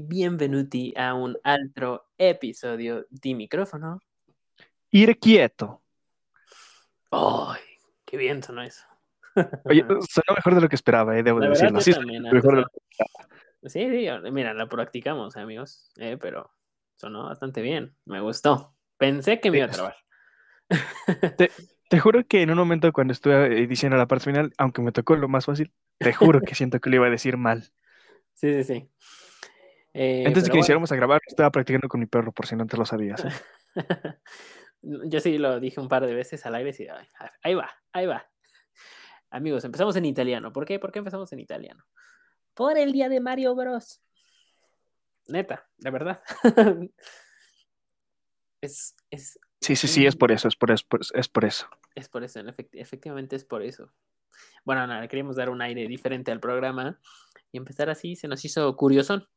Benvenuti a un altro episodio di micrófono. Ir quieto. ¡Ay! ¡Qué bien sonó eso! Oye, sonó mejor de lo que esperaba, eh, debo La decirlo. Sí, también, mejor de lo antes Sí, sí, mira, la practicamos, amigos, eh, pero sonó bastante bien. Me gustó. Pensé que me iba a trabar. Te juro que en un momento cuando estuve diciendo la parte final, aunque me tocó lo más fácil, te juro que siento que lo iba a decir mal. Sí, sí, sí. Eh, Antes de que iniciáramos a grabar, estaba practicando con mi perro, por si no te lo sabías. ¿eh? bueno, yo sí lo dije un par de veces al aire y ahí va, ahí va. Amigos, empezamos en italiano. ¿Por qué? ¿Por qué empezamos en italiano? Por el día de Mario Bros. Neta, de verdad. es, es, Sí, sí, sí, es por eso, es por eso, es por eso. es por eso, en efect- efectivamente es por eso. Bueno, nada, queríamos dar un aire diferente al programa y empezar así se nos hizo curiosón.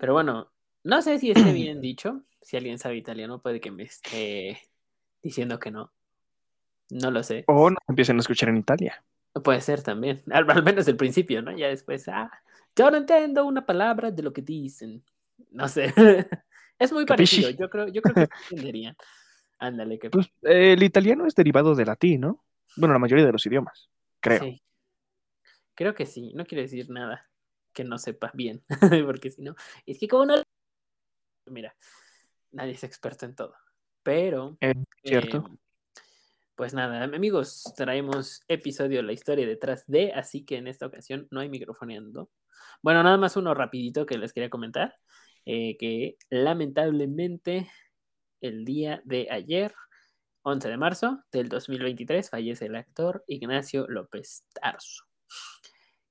Pero bueno, no sé si esté bien dicho. Si alguien sabe italiano, puede que me esté diciendo que no. No lo sé. O nos empiecen a escuchar en Italia. Puede ser también. Al, al menos el principio, ¿no? Ya después, ah, yo no entiendo una palabra de lo que dicen. No sé. es muy Capisci? parecido. Yo creo, yo creo que entenderían. Ándale, que Pues eh, el italiano es derivado del latín, ¿no? Bueno, la mayoría de los idiomas, creo. Sí. Creo que sí. No quiero decir nada que no sepa bien. Porque si no, es que como no. Mira, nadie es experto en todo. Pero. Eh, ¿Cierto? eh, pues nada, amigos, traemos episodio la historia detrás de, así que en esta ocasión no hay microfoneando. Bueno, nada más uno rapidito que les quería comentar, eh, que lamentablemente el día de ayer, 11 de marzo del 2023, fallece el actor Ignacio López Tarso.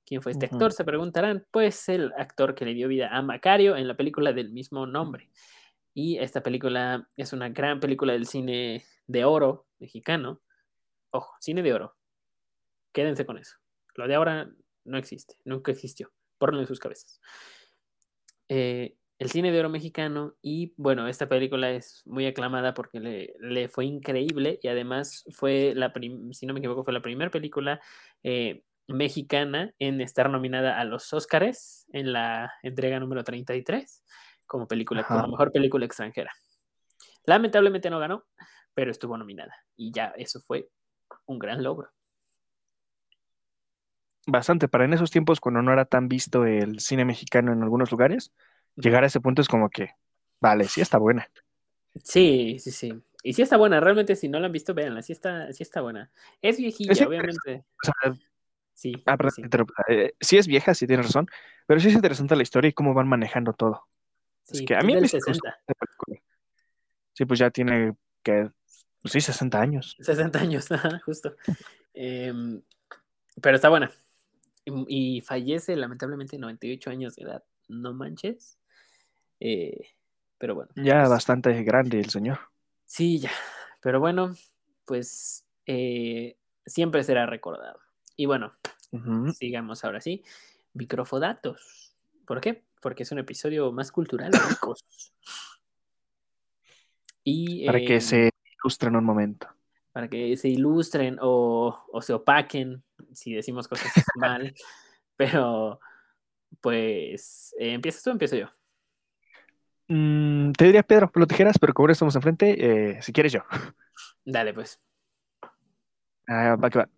¿Quién fue este Ujú. actor? Se preguntarán. Pues el actor que le dio vida a Macario en la película del mismo nombre. Y esta película es una gran película del cine de oro mexicano. Ojo, cine de oro. Quédense con eso. Lo de ahora no existe, nunca existió. Porno en sus cabezas. Eh, el cine de oro mexicano y bueno, esta película es muy aclamada porque le, le fue increíble y además fue la, si no me equivoco, fue la primera película eh, mexicana en estar nominada a los Óscares en la entrega número 33 como película, Ajá. como mejor película extranjera. Lamentablemente no ganó, pero estuvo nominada y ya eso fue un gran logro. Bastante. Para en esos tiempos, cuando no era tan visto el cine mexicano en algunos lugares, llegar a ese punto es como que, vale, sí está buena. Sí, sí, sí. Y sí está buena, realmente si no la han visto, véanla, sí está, sí está buena. Es viejilla, Es obviamente. O sea, Sí, ah, perdón, sí. Eh, sí es vieja, sí tienes razón, pero sí es interesante la historia y cómo van manejando todo. Es sí, que a es mí me gusta 60, esa película. Sí, pues ya tiene que, pues sí, 60 años. 60 años, justo. Em, pero está buena. Y, y fallece lamentablemente 98 años de edad, no manches. Eh, pero bueno, Ya pues, bastante grande el señor. sí, ya. Pero bueno, pues eh, siempre será recordado. Y bueno, sigamos ahora sí. Microfodatos. ¿Por qué? Porque es un episodio más cultural, amigos. Y Para que em, se ilustre en un momento. para que se ilustren o, o se opaquen si decimos cosas mal. Pero, pues, eh, ¿empiezas tú o empiezo yo? Mm, te diría Pedro, lo tijeras, pero como ahora estamos enfrente, eh, si quieres yo. Dale, pues. Ah, va que va.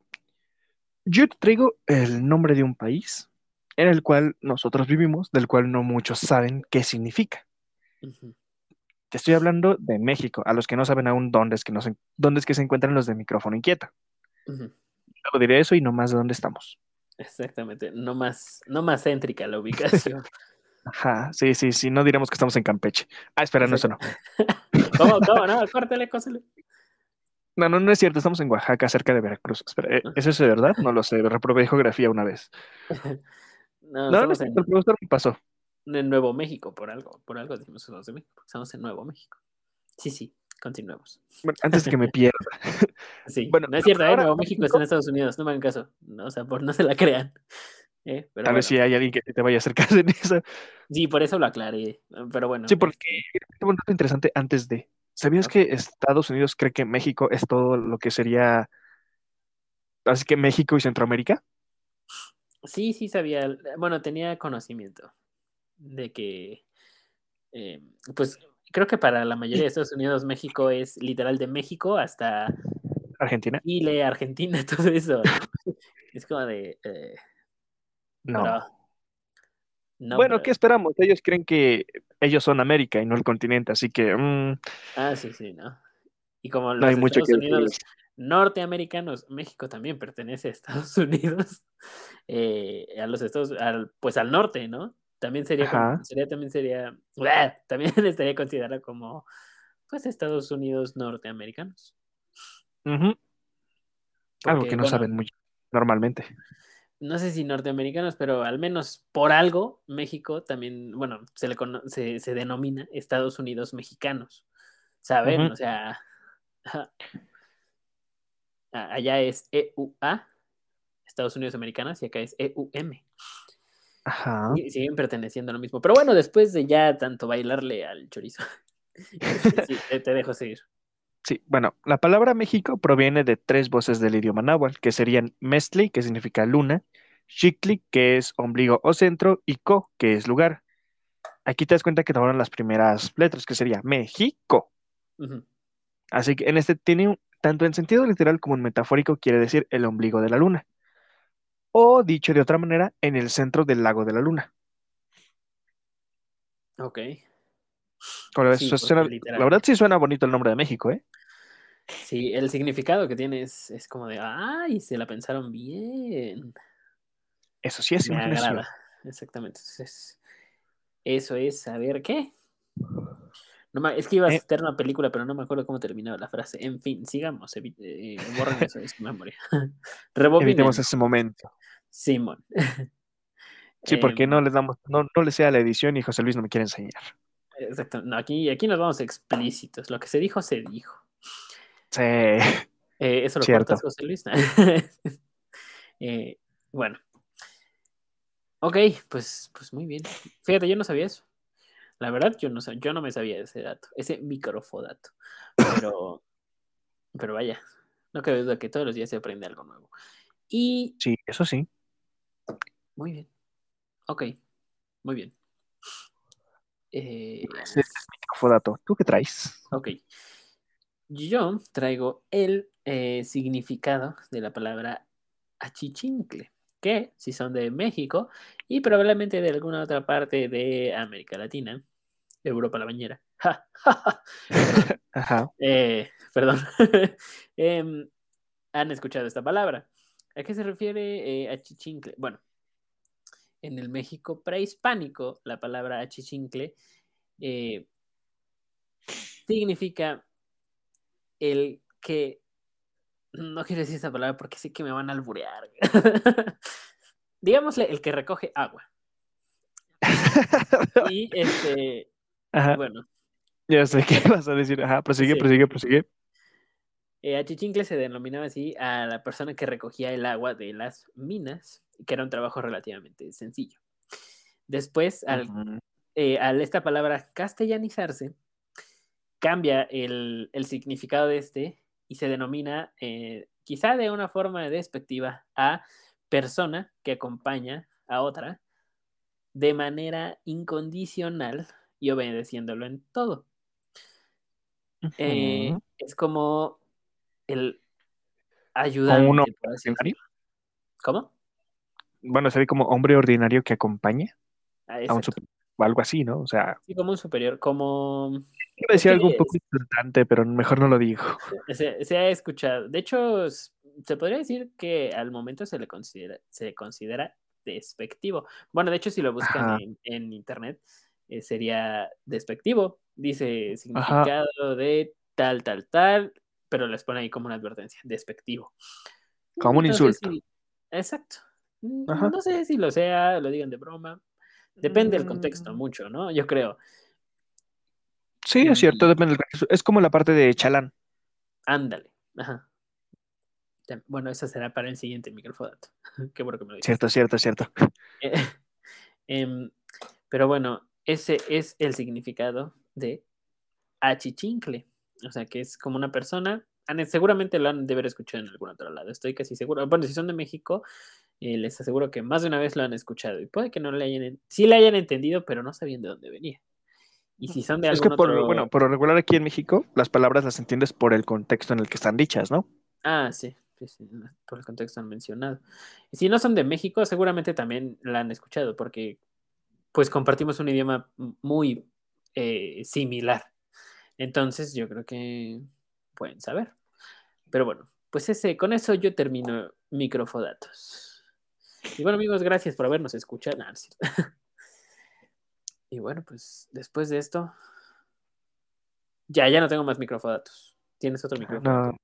Yo te traigo el nombre de un país en el cual nosotros vivimos, del cual no muchos saben qué significa. Te estoy hablando de México, a los que no saben aún dónde es que, no se, dónde es que se encuentran los de micrófono inquieta. Ujú. Luego diré eso y no más de dónde estamos. Exactamente. No más, no más céntrica la ubicación. Ajá, sí, sí, sí, no diremos que estamos en Campeche. Ah, espera, no, eso no. ¿Cómo, cómo? No, córtale, cósale. No, no, no es cierto, estamos en Oaxaca, cerca de Veracruz. Espera, ¿eh, ¿es eso de verdad? No lo sé, reprobé geografía una vez. No, No, no es cierto, el profesor me pasó. en Nuevo México, por algo. Por algo decimos que de México. Estamos en Nuevo México. Sí, sí, continuemos. Bueno, antes de que me pierda. Sí, Bueno, no es cierto, ¿eh? Nuevo México está en Estados Unidos, no me hagan caso. No, o sea, por no se la crean. ¿eh? Pero Tal vez bueno, si hay alguien que te vaya a hacer caso en eso. Sí, por eso lo aclaré. Pero bueno. Sí, porque tengo un dato interesante antes de. ¿Sabías que Estados Unidos cree que México es todo lo que sería. Así que México y Centroamérica? Sí, sí sabía. Bueno, tenía conocimiento. de que, eh, pues creo que para la mayoría de Estados Unidos, México es literal de México hasta Argentina. Chile, Argentina, todo eso. ¿no? es como de... eh, No. No, bueno. ¿qué esperamos? Ellos creen que ellos son América y no el continente, así que mm, Ah, sí, sí, ¿no? Y como no hay los mucho Estados que Unidos norteamericanos, México también pertenece a Estados Unidos, eh, a los Estados, al, pues al norte, ¿no? También sería, Ajá. sería también sería, también estaría considerado como, pues Estados Unidos norteamericanos. Ujú. Algo Porque, que no bueno, saben muy normalmente. No sé si norteamericanos, pero al menos por algo, México también, bueno, se le cono- se, se denomina Estados Unidos mexicanos. ¿Saben? O sea, allá es EUA, Estados Unidos americanos, y acá es EUM. Ajá. Y siguen perteneciendo a lo mismo. Pero bueno, después de ya tanto bailarle al chorizo, este, sí, te dejo seguir. Sí, bueno, la palabra México proviene de tres voces del idioma náhuatl, que serían Mestli, que significa luna, Xictli, que es ombligo o centro, y Co, que es lugar. Aquí te das cuenta que tomaron las primeras letras, que sería México. Así que en este tiene un- tanto en sentido literal como en metafórico, quiere decir el ombligo de la luna. O dicho de otra manera, en el centro del lago de la luna. Ok. Ves, Sí, suena- la verdad sí suena bonito el nombre de México, ¿eh? Sí, el significado que tiene es, es como de, ay, se la pensaron bien. Eso sí es Me imaginación. agrada. Exactamente. Entonces, eso es saber qué. No es que iba a Eh. citar una película, pero no me acuerdo cómo terminaba la frase. En fin, sigamos. eh, borren eso de su memoria. Evitemos ese momento. Simón. Sí, porque Em, no les damos, no, no le sea la edición y José Luis no me quiere enseñar. Exacto. No, aquí, aquí nos vamos explícitos. Lo que se dijo, se dijo. Sí. Eh, ¿Eso lo Cierto. cortas, José Luis? Eh, bueno. Ok, pues, pues muy bien. Fíjate, yo no sabía eso. La verdad, yo no, yo no me sabía ese dato, ese microfodato. Pero, pero vaya, no cabe duda que todos los días se aprende algo nuevo. Y Sí, eso sí. muy bien. Ok, muy bien. Eh, Ese es mi Fodato. ¿Tú qué traes? Ok. Yo traigo el eh, significado de la palabra achichincle, que si son de México y probablemente de alguna otra parte de América Latina, Europa la bañera. Ja, ja, ja. Ajá. Eh, perdón. Em, han escuchado esta palabra. ¿A qué se refiere eh, achichincle? Bueno, en el México prehispánico, la palabra achichincle eh, significa el que. No quiero decir esta palabra porque sé que me van a alburear. Digámosle el que recoge agua. Y este, Ajá. bueno, Ya sé qué vas a decir. Ajá, prosigue, Sí. prosigue, prosigue. eh, achichincle se denominaba así a la persona que recogía el agua de las minas, que era un trabajo relativamente sencillo. Después, al eh, al esta palabra castellanizarse, cambia el, el significado de este y se denomina, eh, quizá de una forma despectiva, a persona que acompaña a otra de manera incondicional y obedeciéndolo en todo. Eh, es como el ayudante, uno por ordinario? ¿Cómo? Bueno, sería como hombre ordinario que acompaña Ah, a un exacto. super, algo así, ¿no? O sea, Sí, como un superior, como iba a decir algo un poco insultante, pero mejor no lo digo. Se, se ha escuchado. De hecho, se podría decir que al momento se le considera, se considera despectivo. Bueno, de hecho, si lo buscan en, en internet, eh, sería despectivo. Dice significado de tal, tal, tal, pero les pone ahí como una advertencia, despectivo. Como un insulto. exacto. Ajá. No sé si lo sea, lo digan de broma. Depende del contexto, Mm, mucho, ¿no? Yo creo. Sí, es cierto, Y- depende del contexto. Es como la parte de Chalán. Ándale. Ajá. Bueno, eso será para el siguiente microfodato. Qué bueno que me lo dijiste. Cierto, cierto, cierto. Eh, em, pero bueno, ese es el significado de achichincle. O sea, que es como una persona. Seguramente lo han de haber escuchado en algún otro lado. Estoy casi seguro. Bueno, si son de México, eh, les aseguro que más de una vez lo han escuchado y puede que no le hayan, sí le hayan entendido, pero no sabían de dónde venía. Y si son de Es algún que por, otro- bueno, por lo regular aquí en México, las palabras las entiendes por el contexto en el que están dichas, ¿no? Ah, sí, sí, sí, por el contexto han mencionado. Y si no son de México, seguramente también la han escuchado, porque pues compartimos un idioma muy eh, similar. Entonces, yo creo que pueden saber. Pero bueno, pues ese, con eso yo termino microfodatos. Y bueno, amigos, gracias por habernos escuchado. Y bueno, pues después de esto, ya, ya no tengo más microfodatos. ¿Tienes otro micrófono? No,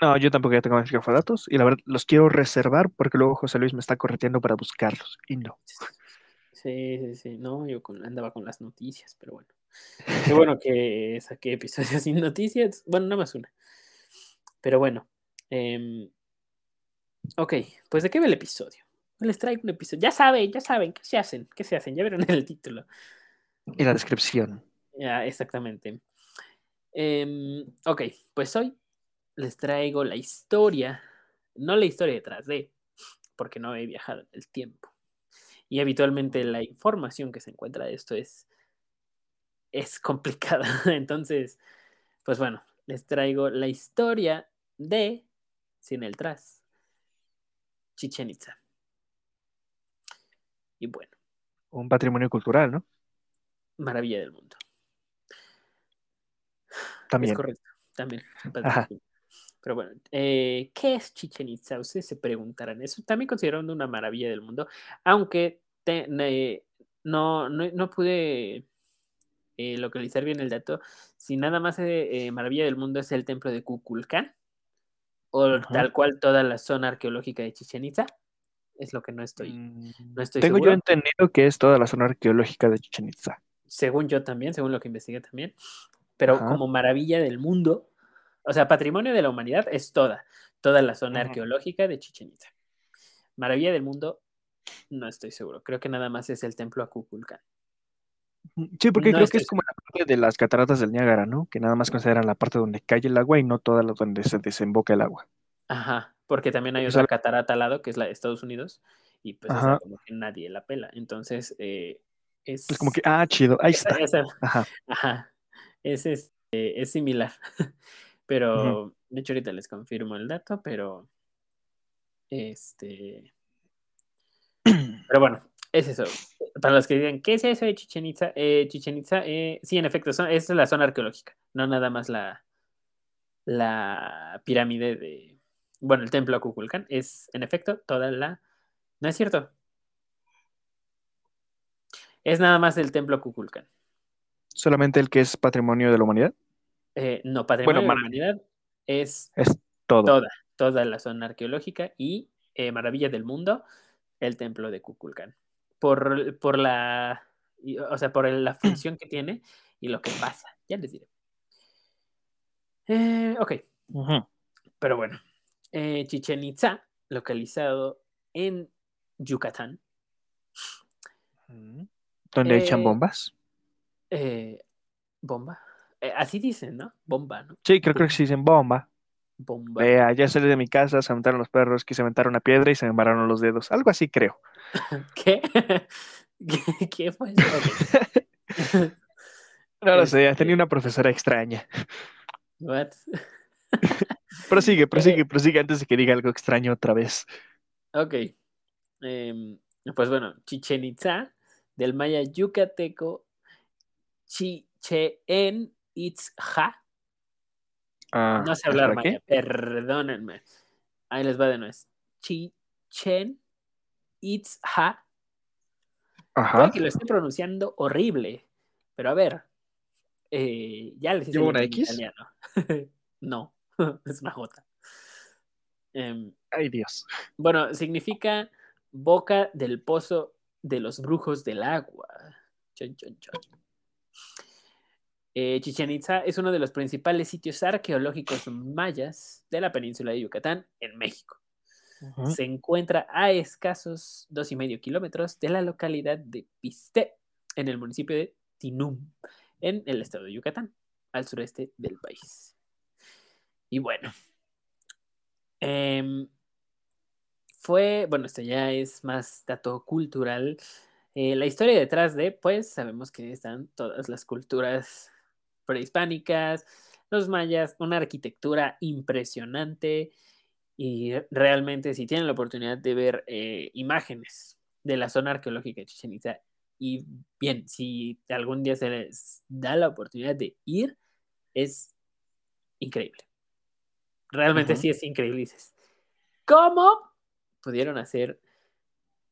no, yo tampoco ya tengo mis microfodatos y la verdad los quiero reservar porque luego José Luis me está correteando para buscarlos y no. Sí, sí, sí. No, yo con- andaba con las noticias, pero bueno. Qué bueno que saqué episodios sin noticias. Bueno, nada más una. Pero bueno. em, ok, pues ¿de qué va el episodio? Les traigo un episodio. Ya saben, ya saben, ¿qué se hacen? ¿Qué se hacen? Ya vieron el título. Y la descripción. Ya, exactamente. Em, ok, pues hoy les traigo la historia, no la historia detrás de, porque no he viajado en el tiempo. Y habitualmente la información que se encuentra de esto es, es complicada. Entonces, pues bueno, les traigo la historia de, sin el tras, Chichen Itza. Y bueno, Un patrimonio cultural, ¿no? maravilla del mundo. También. Es correcto, también. Pero bueno, eh, ¿qué es Chichen Itza? Ustedes se preguntarán. Es también considerando una maravilla del mundo, aunque te- ne- no, no, no pude eh, localizar bien el dato. Si nada más eh, eh, maravilla del mundo es el templo de Kukulcán, o tal cual toda la zona arqueológica de Chichen Itza, es lo que no estoy. Mm, no estoy Tengo seguro. yo entendido que es toda la zona arqueológica de Chichen Itza. según yo también, según lo que investigué también, pero Ajá. como maravilla del mundo, o sea, patrimonio de la humanidad es toda, toda la zona arqueológica de Chichen Itza. Maravilla del mundo, no estoy seguro, creo que nada más es el templo a Kukulcán. Sí, porque No creo que estoy es como la parte de las cataratas del Niágara, ¿no? Que nada más consideran la parte donde cae el agua y no toda la donde se desemboca el agua. Ajá, porque también hay otra catarata al lado, que es la de Estados Unidos, y pues esa como que nadie la pela. Entonces, eh, es... Es como que, ah, chido, ahí está. esa- Ajá. Ajá, es, este, es similar. pero, de hecho, ahorita les confirmo el dato, pero. Este. Pero bueno, es eso. Para los que digan, ¿qué es eso de Chichen Itza? Eh, Chichen Itza, eh, sí, en efecto, son- es la zona arqueológica, no nada más la, la pirámide de. Bueno, el templo a Kukulcán es, en efecto, toda la. No es cierto. Es nada más el templo a Kukulcán. Solamente el que es patrimonio de la humanidad. Eh, no, patrimonio de la humanidad es Es todo. toda, toda la zona arqueológica y maravilla del mundo, el templo de Kukulcán. Por, por la, o sea, por la función que tiene y lo que pasa. Ya les diré. Eh, ok, pero bueno. Eh, Chichen Itza, localizado en Yucatán. Ujú. ¿Dónde echan Eh, bombas? eh, bomba. Eh, así dicen, ¿no? Bomba, ¿no? Sí, creo, creo que sí dicen bomba. Bomba. Vea, ya salí de mi casa, se aventaron los perros, quise aventar una piedra y se me embarraron los dedos. Algo así creo. ¿Qué? ¿Qué, qué fue eso? No lo sé, Este- tenía una profesora extraña. What? Prosigue, prosigue, prosigue antes de que diga algo extraño otra vez. Ok. Em, pues bueno, Chichen Itza, del maya yucateco, Chichen Itza. Ah, No sé hablar ¿espera, maya, perdónenme. Ahí les va de nuevo. Chichen Itza. Ajá. Puede que lo esté pronunciando horrible, pero a ver. eh, ya les hice ¿Lleva el una X? italiano. no, es una J. Em, Ay, Dios. Bueno, significa boca del pozo de los brujos del agua. Chon, chon, chon. Eh, Chichen Itza es uno de los principales sitios arqueológicos mayas de la península de Yucatán, en México. Se encuentra a escasos dos y medio kilómetros de la localidad de Pisté, en el municipio de Tinum, en el estado de Yucatán, al sureste del país. Y bueno, em, fue, bueno, esto ya es más dato cultural. Eh, la historia detrás de, pues sabemos que están todas las culturas prehispánicas, los mayas, una arquitectura impresionante y realmente si tienen la oportunidad de ver eh, imágenes de la zona arqueológica de Chichen Itza y bien, si algún día se les da la oportunidad de ir, es increíble. Realmente sí es increíble. Dices, ¿cómo pudieron hacer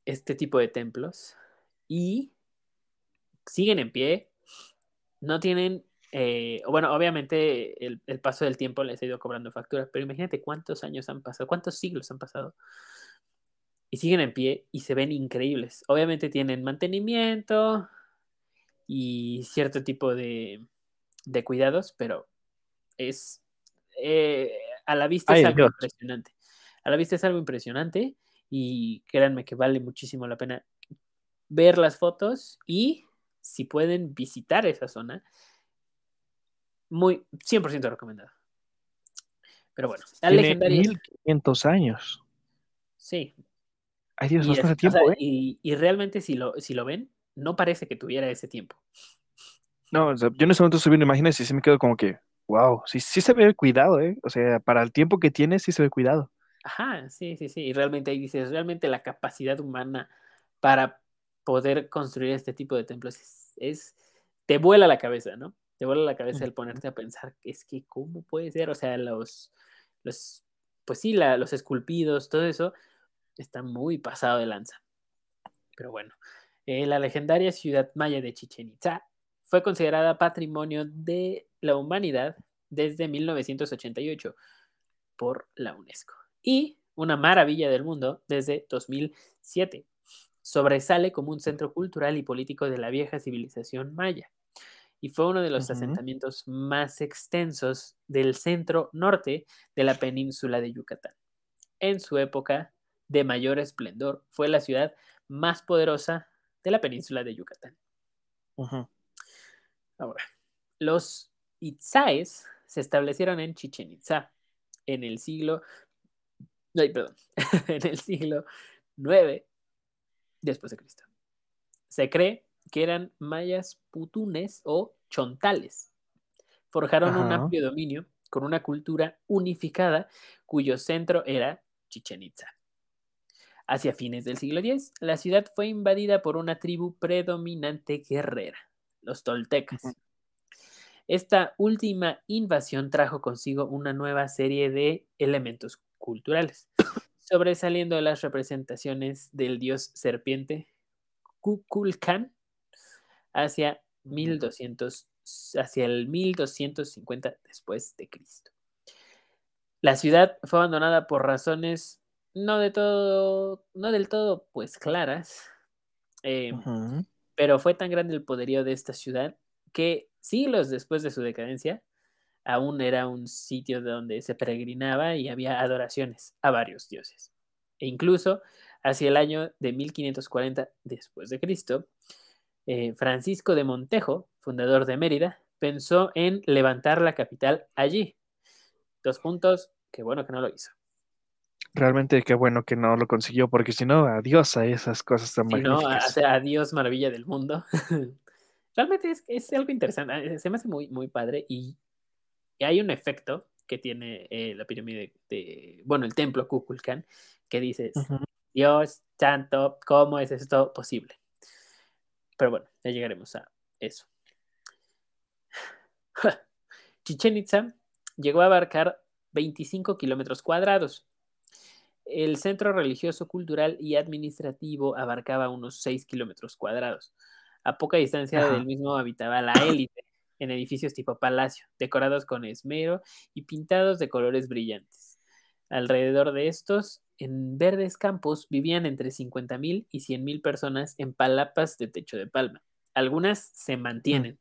este tipo de templos y siguen en pie? No tienen, eh, bueno, obviamente el, el, paso del tiempo les ha ido cobrando facturas, pero imagínate cuántos años han pasado, cuántos siglos han pasado y siguen en pie y se ven increíbles. Obviamente tienen mantenimiento y cierto tipo de, de cuidados, pero es eh, a la vista es algo impresionante. A la vista es algo impresionante y créanme que vale muchísimo la pena ver las fotos y si pueden visitar esa zona, muy 100% recomendado. Pero bueno, la legendaria 1500 años. Sí. Ay Dios, y, tiempo, ¿eh? y, realmente si lo, si lo ven, no parece que tuviera ese tiempo. No, yo en ese momento subí una imagen y sí me quedo como que, wow, sí, sí se ve cuidado, ¿eh? O sea, para el tiempo que tiene, sí se ve cuidado. Ajá, sí, sí, sí. Y realmente ahí dices, realmente la capacidad humana para poder construir este tipo de templos es, te vuela la cabeza, ¿no? Te vuela la cabeza el ponerte a pensar, es que, ¿cómo puede ser? O sea, los, los pues sí, la, los esculpidos, todo eso, está muy pasado de lanza. Pero bueno, eh, la legendaria ciudad maya de Chichen Itza fue considerada patrimonio de la humanidad desde 1988 por la UNESCO y una maravilla del mundo desde 2007. Sobresale como un centro cultural y político de la vieja civilización maya y fue uno de los asentamientos más extensos del centro norte de la península de Yucatán. En su época de mayor esplendor, fue la ciudad más poderosa de la península de Yucatán. Ahora, los Itzáes se establecieron en Chichen Itza en el siglo, ay, perdón, en el siglo 9 después de Cristo. Se cree que eran mayas putunes o chontales. Forjaron un amplio dominio con una cultura unificada cuyo centro era Chichen Itza. Hacia fines del siglo X, la ciudad fue invadida por una tribu predominante guerrera, los toltecas. Esta última invasión trajo consigo una nueva serie de elementos culturales, sobresaliendo las representaciones del dios serpiente Kukulkan hacia 1200 hacia el 1250 después de Cristo. La ciudad fue abandonada por razones no de todo, no del todo, pues claras, em, pero fue tan grande el poderío de esta ciudad que siglos después de su decadencia, aún era un sitio donde se peregrinaba y había adoraciones a varios dioses. E incluso hacia el año de 1540 después de Cristo, eh, Francisco de Montejo, fundador de Mérida, pensó en levantar la capital allí. Dos puntos, qué bueno que no lo hizo. Realmente qué bueno que no lo consiguió, porque si no, adiós a esas cosas tan si No, adiós maravilla del mundo. realmente es, algo interesante, eh, se me hace muy, muy padre y, hay un efecto que tiene eh, la pirámide de, bueno, el templo Kukulkan, que dices, Dios santo, ¿cómo es esto posible? Pero bueno, ya llegaremos a eso. Chichen Itza llegó a abarcar 25 kilómetros cuadrados. El centro religioso, cultural y administrativo abarcaba unos 6 kilómetros cuadrados. A poca distancia del mismo habitaba la élite, en edificios tipo palacio, decorados con esmero y pintados de colores brillantes. Alrededor de estos, en verdes campos, vivían entre 50.000 y 100.000 personas en palapas de techo de palma. Algunas se mm. mantienen.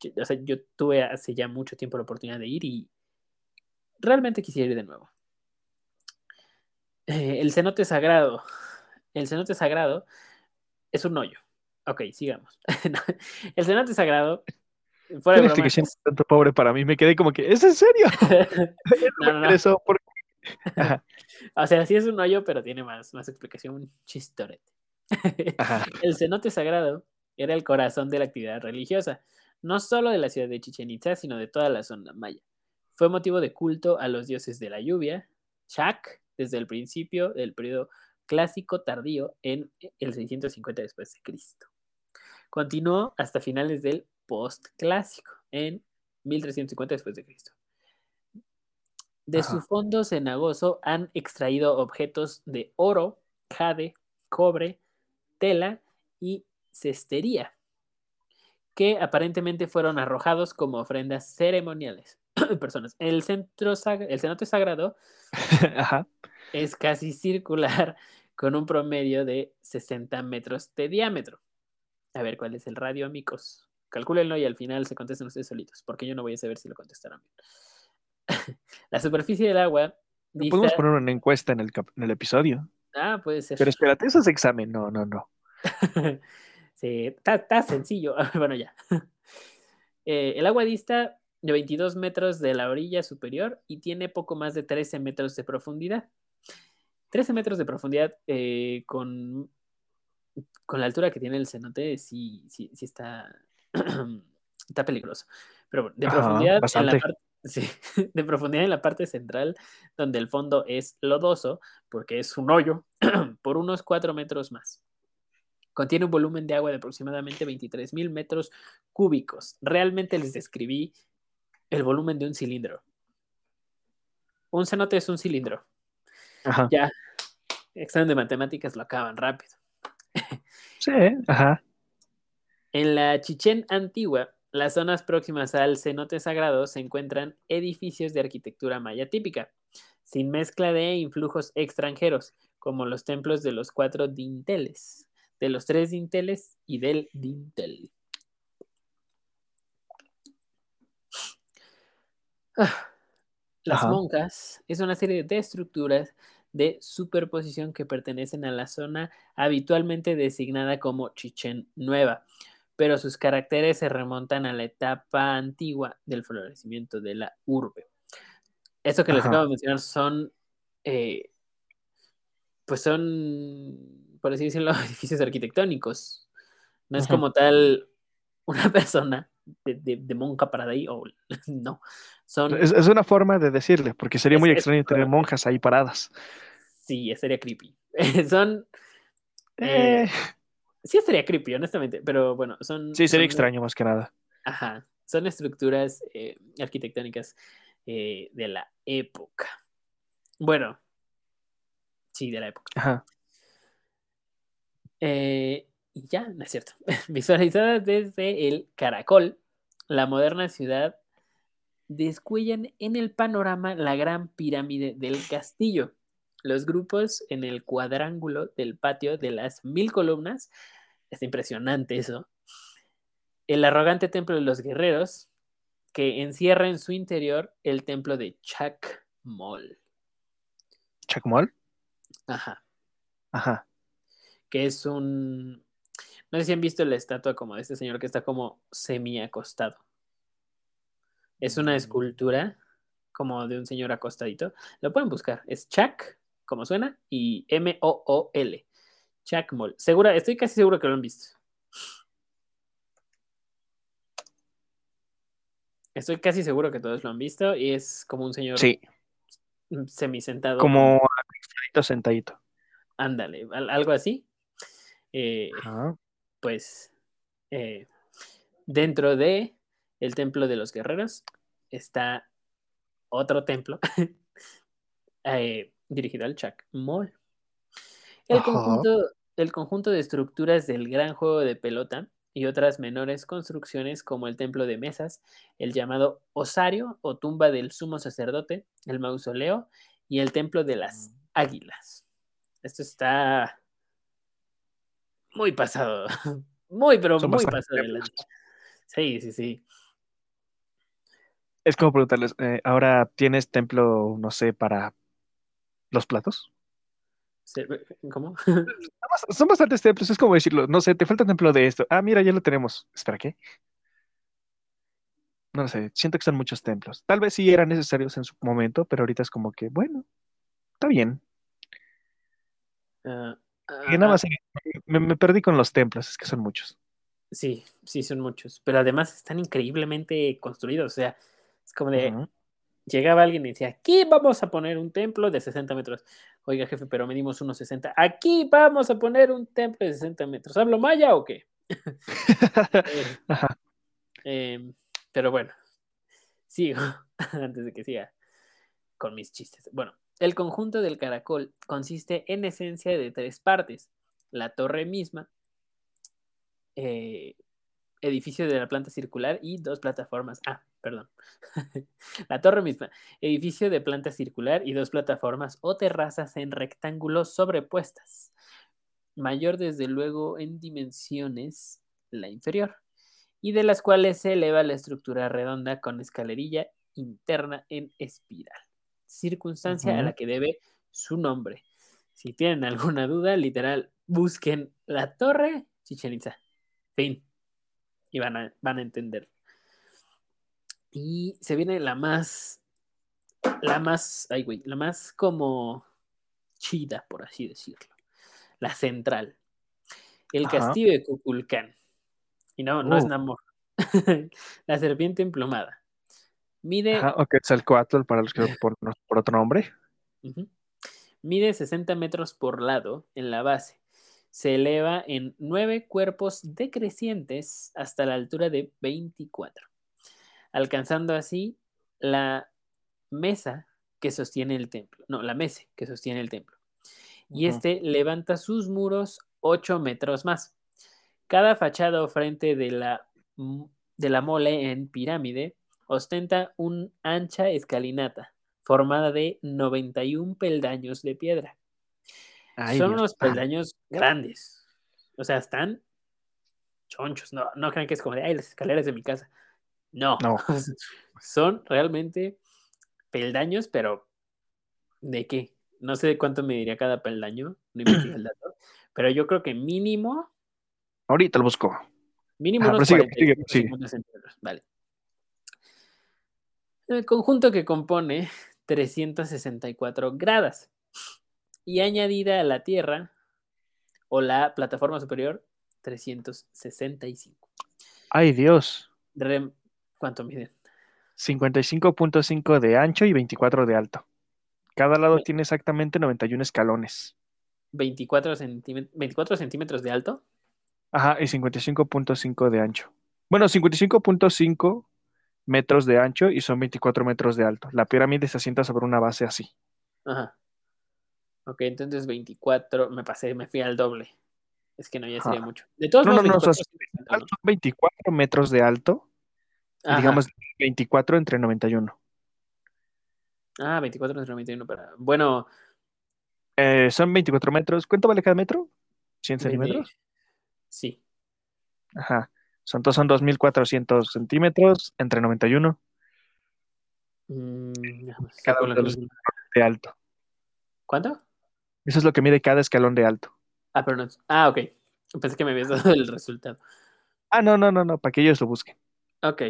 Yo, o sea, yo tuve hace ya mucho tiempo la oportunidad de ir y realmente quisiera ir de nuevo. Eh, el cenote sagrado. El cenote sagrado es un hoyo. Ok, sigamos. el cenote sagrado. Fuera de broma, tanto pobre para mí, me quedé como que, ¿es en serio? no, no, Eso, Ajá, O sea, sí es un hoyo, pero tiene más, más explicación, un chistorete. El cenote sagrado era el corazón de la actividad religiosa, no solo de la ciudad de Chichen Itza, sino de toda la zona maya. Fue motivo de culto a los dioses de la lluvia, Chac, desde el principio del periodo clásico tardío en el 650 después de Cristo. Continuó hasta finales del postclásico en 1350 después de Cristo. De su Ajá. fondo cenagoso han extraído objetos de oro, jade, cobre, tela y cestería, que aparentemente fueron arrojados como ofrendas ceremoniales. Personas. El, centro el cenote sagrado Ajá. es casi circular con un promedio de 60 metros de diámetro. A ver, ¿cuál es el radio, amigos? Calcúlenlo y al final se contestan ustedes solitos, porque yo no voy a saber si lo contestarán bien. La superficie del agua No podemos dista... poner una encuesta en el, cap- en el episodio. Ah, puede ser. Pero espérate, eso es examen. No, no, no. sí, está, sencillo. bueno, ya. Eh, el agua dista de 22 metros de la orilla superior y tiene poco más de 13 metros de profundidad. 13 metros de profundidad eh, con, con la altura que tiene el cenote, sí, sí, sí está, está peligroso. Pero bueno, de Ajá, profundidad en la parte, sí, de profundidad en la parte central, donde el fondo es lodoso, porque es un hoyo, por unos 4 metros más. Contiene un volumen de agua de aproximadamente 23 mil metros cúbicos. Realmente les describí el volumen de un cilindro. Un cenote es un cilindro. Ajá. Ya, examen de matemáticas lo acaban rápido. Sí, ajá. En la Chichén antigua, las zonas próximas al cenote sagrado se encuentran edificios de arquitectura maya típica, sin mezcla de influjos extranjeros, como los templos de los cuatro dinteles, de los tres dinteles y del dintel. Ah, Las Ajá. monjas es una serie de estructuras de superposición que pertenecen a la zona habitualmente designada como Chichén Nueva, pero sus caracteres se remontan a la etapa antigua del florecimiento de la urbe. Eso que les Ajá. acabo de mencionar son, eh, pues son, por así decirlo, edificios arquitectónicos. No es como tal una persona de, de, de monja parada ahí, o no. Son, Es, es una forma de decirle, porque sería muy es extraño tener monjas ahí paradas. sí, sería creepy. son, Eh, Eh, sí estaría creepy, honestamente, pero bueno, son... sí, sería son- extraño más que nada. Ajá, son estructuras eh, arquitectónicas eh, de la época. Bueno, sí, de la época. Ajá. Eh, y ya, no es cierto. Visualizadas desde el Caracol, la moderna ciudad descuellan en el panorama la gran pirámide del castillo. Los grupos en el cuadrángulo del patio de las mil columnas, es impresionante eso. El arrogante templo de los guerreros, que encierra en su interior el templo de Chacmol. ¿Chacmol? Ajá. Ajá. que es un... No sé si han visto la estatua como de este señor que está como semi acostado. Es una Mm. escultura como de un señor acostadito. Lo pueden buscar. Es Chac, como suena, y M-O-O-L. Chacmol. Segura, estoy casi seguro que lo han visto. Estoy casi seguro que todos lo han visto y es como un señor Sí, semi sentado. como acostadito, sentadito. Ándale, al- algo así. Eh, pues eh, dentro de el templo de los guerreros está otro templo eh, dirigido al Chacmol. El Ajá. conjunto, el conjunto de estructuras del gran juego de pelota y otras menores construcciones como el templo de mesas, el llamado osario o tumba del sumo sacerdote, el mausoleo y el templo de las águilas. Esto está muy pasado, muy pero Son muy pasado de. Sí, sí, sí. Es como preguntarles, eh, ¿ahora tienes templo, no sé, para los platos? ¿Cómo? Son bas- Son bastantes templos, es como decirlo, no sé, te falta templo de esto. Ah, mira, ya lo tenemos. Espera, ¿qué? No lo sé, siento que son muchos templos. Tal vez sí eran necesarios en su momento, pero ahorita es como que, bueno, Está bien. Ah, Y nada ah, más me, me perdí con los templos, es que son muchos. sí, sí, son muchos. Pero además están increíblemente construidos. O sea, es como de. Llegaba alguien y decía, aquí vamos a poner un templo de 60 metros. Oiga, jefe, pero medimos unos 60. Aquí vamos a poner un templo de 60 metros. ¿Hablo maya o qué? Eh, eh, pero bueno, sigo antes de que siga con mis chistes. Bueno, el conjunto del caracol consiste en esencia de tres partes. La torre misma, eh, edificio de la planta circular y dos plataformas. Ah, perdón. la torre misma, edificio de planta circular y dos plataformas o terrazas en rectángulos sobrepuestas. Mayor desde luego en dimensiones la inferior y de las cuales se eleva la estructura redonda con escalerilla interna en espiral, circunstancia a la que debe su nombre. Si tienen alguna duda, literal, busquen la torre Chichen Itza. Fin. Y van a, van a entender. Y se viene la más, la más, ay güey, la más como chida, por así decirlo. La central. El Ajá. castillo de Cuculcán. Y no, no es Uh, Namor. la serpiente emplumada. Mide, ajá, o Quetzalcóatl para los que por, por otro nombre. mide 60 metros por lado en la base. Se eleva en nueve cuerpos decrecientes hasta la altura de 24, alcanzando así la mesa que sostiene el templo. No, la mesa que sostiene el templo. Y este levanta sus muros 8 metros más. Cada fachada o frente de la, de la mole en pirámide ostenta una ancha escalinata formada de 91 peldaños de piedra. Ay, Son Dios. unos Ajá. peldaños grandes. O sea, están chonchos. No, no crean que es como de, ay, las escaleras de mi casa. No. No. Son realmente peldaños, pero ¿de qué? No sé de cuánto me diría cada peldaño, no investigué el dato, pero yo creo que mínimo, Ahorita lo busco. mínimo unos prosigue, 45 prosigue, prosigue. 50 centímetros. Vale. El conjunto que compone 364 gradas y añadida a la Tierra o la plataforma superior 365. Ay, Dios. ¿Cuánto miden? 55.5 de ancho y 24 de alto. Cada lado tiene exactamente 91 escalones. 24, centímet- 24 centímetros de alto. Ajá, y 55.5 de ancho. Bueno, 55.5 metros de ancho y son 24 metros de alto. La pirámide se asienta sobre una base así. Ajá. Ok, entonces 24, me pasé, me fui al doble. Es que no, ya sería Ajá. mucho. De todos No, modos, no, o sea, 24 siempre es alto, ¿no? son 24 metros de alto Ajá. digamos 24 entre 91. Ah, 24 entre 91 para. Bueno, Eh, son 24 metros. ¿Cuánto vale cada metro? ¿100 vene- centímetros? Sí. Ajá. Son, son 2.400 centímetros entre 91 Mm, cada uno de los de alto. ¿Cuánto? Eso es lo que mide cada escalón de alto. Ah, pero no. Ah, ok. Pensé que me habías dado el resultado. Ah, no, no, no, no, para que ellos lo busquen. Ok,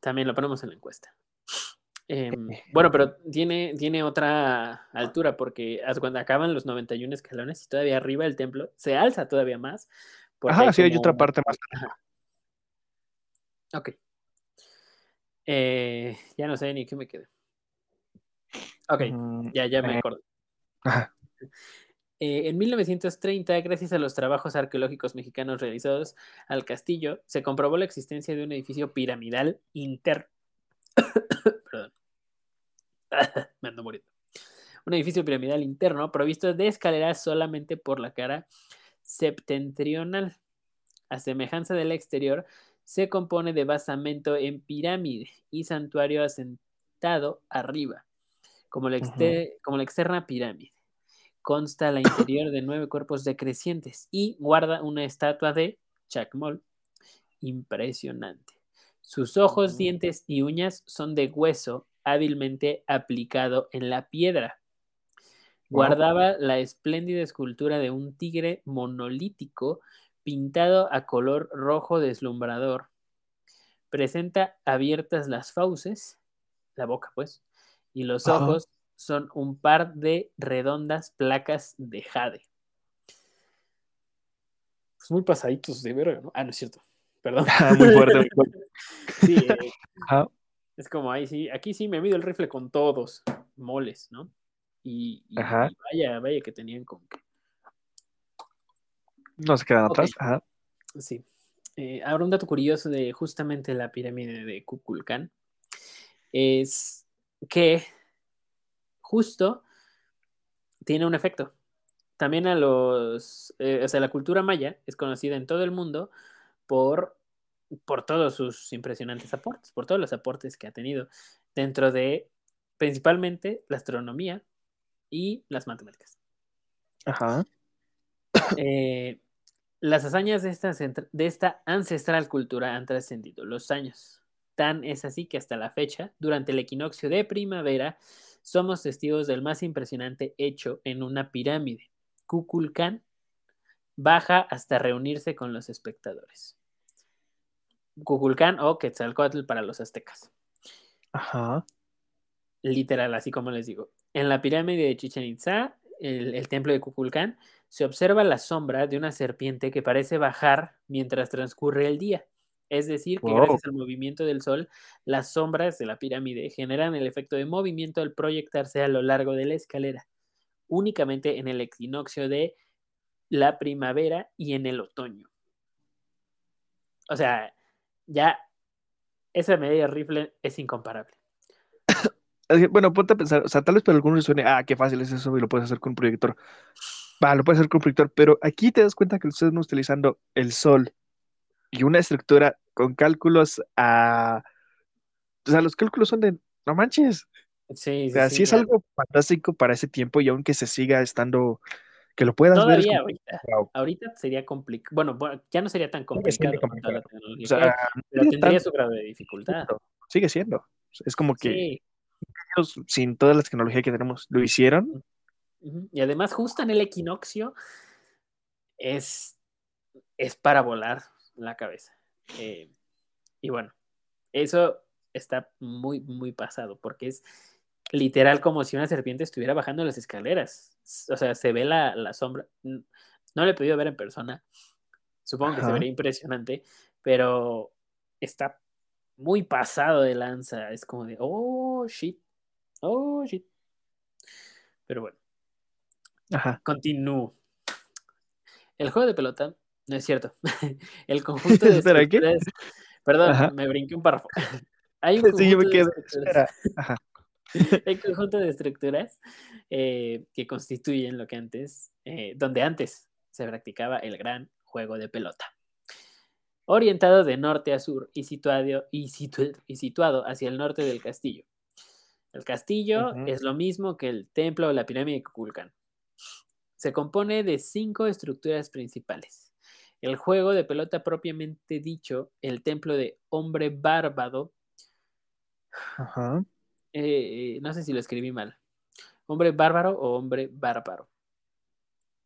también lo ponemos en la encuesta. Em, bueno, pero tiene, tiene otra altura porque cuando acaban los 91 escalones y todavía arriba el templo se alza todavía más. Ajá, hay sí, hay otra parte más. Ajá. Ok. Eh, ya no sé ni qué me quedé. Ok, Mm, ya, ya me eh, acordé. ajá. Eh, en 1930, gracias a los trabajos arqueológicos mexicanos realizados al castillo, se comprobó la existencia de un edificio piramidal interno. Perdón. Me ando muriendo. Un edificio piramidal interno provisto de escaleras solamente por la cara septentrional. A semejanza del exterior, se compone de basamento en pirámide y santuario asentado arriba, como la, exter- Ujú. como la externa pirámide. Consta la interior de nueve cuerpos decrecientes y guarda una estatua de Chacmol impresionante. Sus ojos, dientes y uñas son de hueso hábilmente aplicado en la piedra. Guardaba la espléndida escultura de un tigre monolítico pintado a color rojo deslumbrador. Presenta abiertas las fauces, la boca pues, y los ojos son un par de redondas placas de jade. Pues muy pasaditos de verga, ¿no? Ah, no es cierto. Perdón. Ah, muy fuerte. muy fuerte. Sí, eh, es como ahí sí, aquí sí me mido el rifle con todos, moles, ¿no? Y, y- Ajá. y vaya, vaya que tenían como que. No se quedan atrás. Ajá. Sí. Eh, ahora un dato curioso de justamente la pirámide de Kukulcán es que justo tiene un efecto. También a los, eh, o sea, la cultura maya es conocida en todo el mundo por, por todos sus impresionantes aportes, por todos los aportes que ha tenido dentro de principalmente la astronomía y las matemáticas. Ajá. Eh, las hazañas de esta, de esta ancestral cultura han trascendido los años. Tan es así que hasta la fecha, durante el equinoccio de primavera, somos testigos del más impresionante hecho en una pirámide. Kukulcán baja hasta reunirse con los espectadores. Kukulcán o Quetzalcoatl para los aztecas. Ajá. literal, así como les digo. En la pirámide de Chichen Itza, el, el templo de Kukulcán, se observa la sombra de una serpiente que parece bajar mientras transcurre el día. Es decir, que Wow. gracias al movimiento del sol, las sombras de la pirámide generan el efecto de movimiento al proyectarse a lo largo de la escalera, únicamente en el equinoccio de la primavera y en el otoño. O sea, ya esa medida rifle es incomparable. Bueno, ponte a pensar, o sea, tal vez para algunos suene, ah, qué fácil es eso y lo puedes hacer con un proyector. Va, lo puedes hacer con un proyector, pero aquí te das cuenta que están utilizando el sol y una estructura con cálculos a... O sea, los cálculos son de, no manches, Sí, o sea, sí es algo fantástico para ese tiempo y aunque se siga estando, que lo puedas ver. Todavía como, ahorita. wow. Ahorita sería complicado. Bueno, ya no sería tan complicado O sea, pero tendría tan- su grado de dificultad. sigue siendo. Es como que Sí. ellos, sin toda la tecnología que tenemos, lo hicieron. Y además, justo en el equinoccio es, es para volar la cabeza. Eh, y bueno, eso está muy, muy pasado, porque es literal como si una serpiente estuviera bajando las escaleras. O sea, se ve la, la sombra. No lo he podido ver en persona. Supongo que se vería impresionante, pero está muy pasado de lanza. Es como de, oh, shit. Oh, shit. Pero bueno, Ajá. continúo. El juego de pelota, no es cierto. El conjunto de Espera, ¿qué? estructuras. Perdón, Ajá. me brinqué un párrafo. Hay un Sí, yo me. Espera. Ajá. Hay conjunto de estructuras eh, que constituyen lo que antes, eh, donde antes se practicaba el gran juego de pelota. Orientado de norte a sur y situado, y situ- y situado hacia el norte del castillo. El castillo es lo mismo que el templo o la pirámide de Kukulcán. Se compone de cinco estructuras principales. El juego de pelota propiamente dicho, el templo de hombre bárbaro, Ajá. eh, no sé si lo escribí mal. Hombre bárbaro o hombre bárbaro.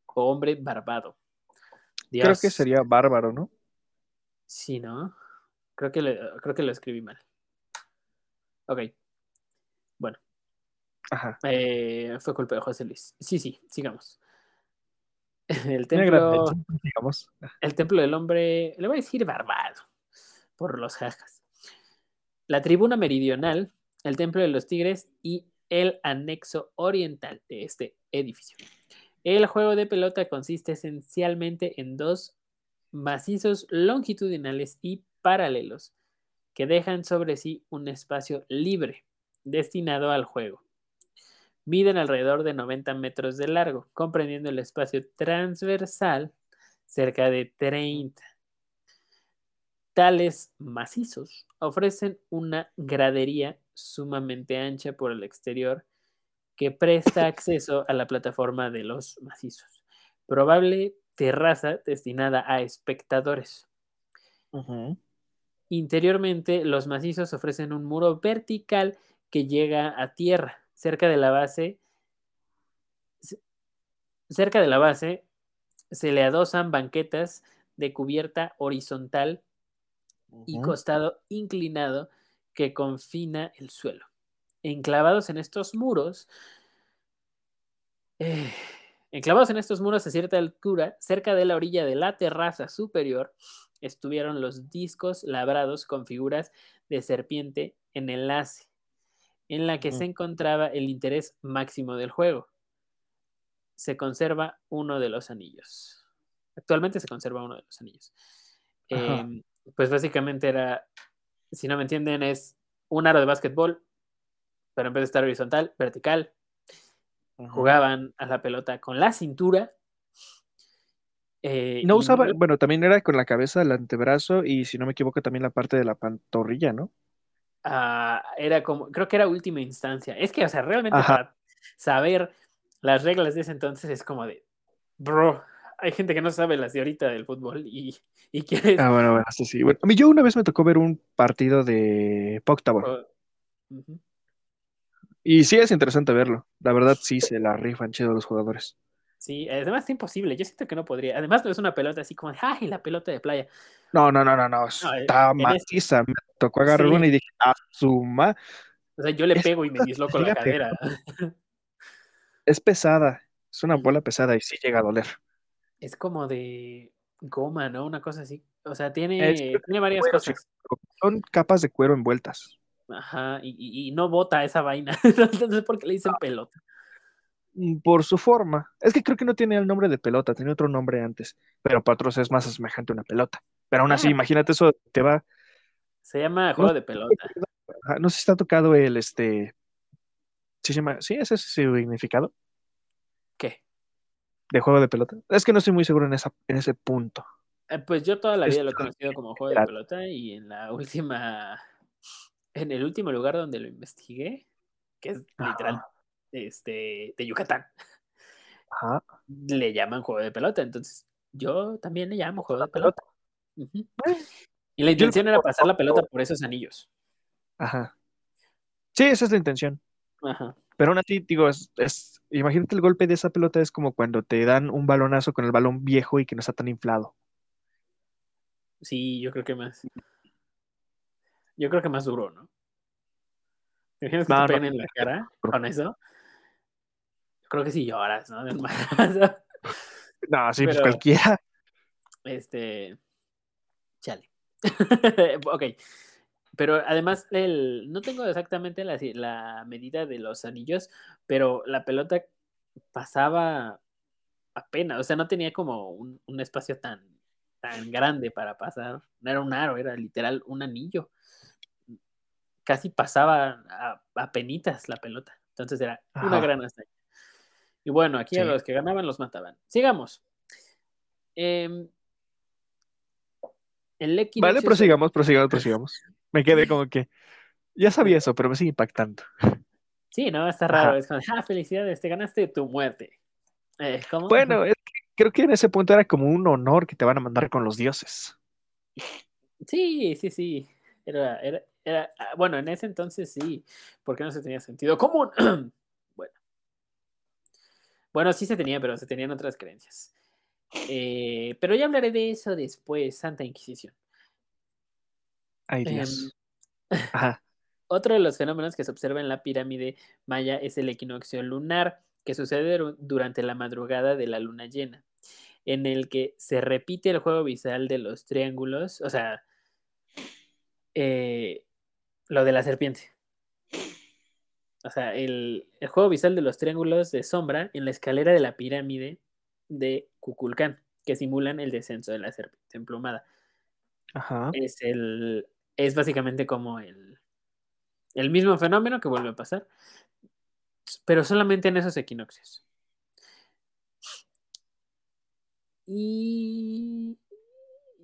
O hombre barbado. Creo que sería bárbaro, ¿no? Sí, ¿no? Creo que, lo, creo que lo escribí mal. Ok. Bueno, Ajá. eh, fue culpa de José Luis. Sí, sí, sigamos. El gran templo, digamos. el templo del hombre, le voy a decir barbado, por los jajas. La tribuna meridional, el templo de los tigres y el anexo oriental de este edificio. El juego de pelota consiste esencialmente en dos macizos longitudinales y paralelos que dejan sobre sí un espacio libre destinado al juego. Miden alrededor de 90 metros de largo, comprendiendo el espacio transversal cerca de 30. Tales macizos ofrecen una gradería sumamente ancha por el exterior que presta acceso a la plataforma de los macizos. Probable terraza destinada a espectadores. Interiormente, los macizos ofrecen un muro vertical que llega a tierra, cerca de la base. Cerca de la base se le adosan banquetas de cubierta horizontal y costado inclinado que confina el suelo. Enclavados en estos muros Eh, enclavados en estos muros a cierta altura, cerca de la orilla de la terraza superior, estuvieron los discos labrados con figuras de serpiente en enlace, en la que se encontraba el interés máximo del juego. Se conserva uno de los anillos. Actualmente se conserva uno de los anillos. Eh, pues básicamente era, si no me entienden, es un aro de básquetbol, pero en vez de estar horizontal, vertical. Jugaban a la pelota con la cintura. eh, No usaba, no- bueno, también era con la cabeza, el antebrazo y si no me equivoco también la parte de la pantorrilla, ¿no? Ah, era como, creo que era última instancia. Es que, o sea, realmente Ajá. para saber las reglas de ese entonces es como de, bro, hay gente que no sabe las de ahorita del fútbol y, y quieres... Ah, bueno, bueno, eso sí. Bueno, a mí yo una vez me tocó ver un partido de Poctaball oh, y sí es interesante verlo. La verdad sí se la rifan chido los jugadores. Sí, además es imposible. Yo siento que no podría. Además, no es una pelota así como, ay, la pelota de playa. No, no, no, no, no, No, está en este- maciza. Me tocó agarrar Sí. una y dije, a su ma, O sea, yo le pego y me disloco la cadera. es pesada, es una bola pesada y sí llega a doler. Es como de goma, ¿no? Una cosa así. O sea, tiene, Es- tiene varias cuero, cosas. Son capas de cuero envueltas. Ajá, y, y- y no bota esa vaina. Entonces, ¿por qué le dicen pelota? Mm, Por su forma. Es que creo que no tiene el nombre de pelota, tenía otro nombre antes, pero para otros es más semejante a una pelota. Pero aún así, Ah. imagínate eso, te va. Se llama juego de pelota. No sé si está tocado el este. ¿Sí se llama? ¿Sí? ¿Ese es su significado ¿Qué? de juego de pelota? Es que no estoy muy seguro en, esa, en ese punto. Eh, Pues yo toda la vida lo he conocido como juego de pelota y en la última, en el último lugar donde lo investigué, que es literal. Este, de Yucatán, Ajá. le llaman juego de pelota. Entonces, yo también le llamo juego de pelota. Y la yo intención era pasar la pelota por esos anillos. Ajá. Sí, esa es la intención. Ajá. Pero aún así, digo, es, es- imagínate el golpe de esa pelota es como cuando te dan un balonazo con el balón viejo y que no está tan inflado. Sí, yo creo que más. Yo creo que más duro, ¿no? ¿Te imaginas que No, te no, peguen en la cara con eso? Creo que sí lloras, ¿no? De un madrazo. No, sí, pues cualquiera. Este. Chale. ok. Pero además, el, no tengo exactamente la, la medida de los anillos, pero la pelota pasaba apenas, o sea, no tenía como un, un espacio tan, tan grande para pasar. No era un aro, era literal un anillo. Casi pasaba a, a penitas la pelota. Entonces era una Ajá. gran hazaña. Y bueno, aquí a los que ganaban los mataban. Sigamos. Em, el Vale, equinoccio prosigamos, prosigamos, prosigamos. Me quedé como que. Ya sabía eso, pero me sigue impactando. Sí, ¿no? Está raro. Ajá. Es como, ah, felicidades, te ganaste tu muerte. Eh, ¿Cómo? Bueno, es que creo que en ese punto era como un honor que te van a mandar con los dioses. Sí, sí, sí. Era, era, era, ah, bueno, en ese entonces sí, porque no se tenía sentido común. bueno. Sí se tenía, pero se tenían otras creencias. Eh, pero ya hablaré de eso después, Santa Inquisición. Ay, Em, Dios. Ajá. Otro de los fenómenos que se observa en la pirámide maya es el equinoccio lunar, que sucede dur- durante la madrugada de la luna llena, en el que se repite el juego visual de los triángulos, o sea, eh, lo de la serpiente. O sea, el, el juego visual de los triángulos de sombra en la escalera de la pirámide de Kukulcán, que simulan el descenso de la serpiente emplumada Ajá. es el es básicamente como el, el mismo fenómeno que vuelve a pasar, pero solamente en esos equinoccios. Y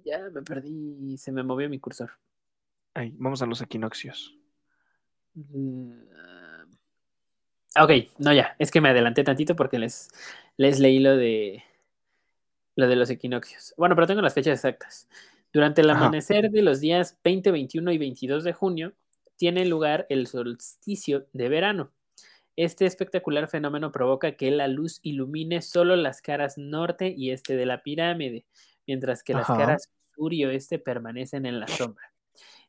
ya me perdí, se me movió mi cursor. Ay, vamos a los equinoccios. Mm, Ok, no ya, es que me adelanté tantito porque les, les leí lo de lo de los equinoccios. Bueno, pero tengo las fechas exactas. Durante el Ajá. amanecer de los días 20, 21 y 22 de junio tiene lugar el solsticio de verano. Este espectacular fenómeno provoca que la luz ilumine solo las caras norte y este de la pirámide, mientras que las caras sur y oeste permanecen en la sombra.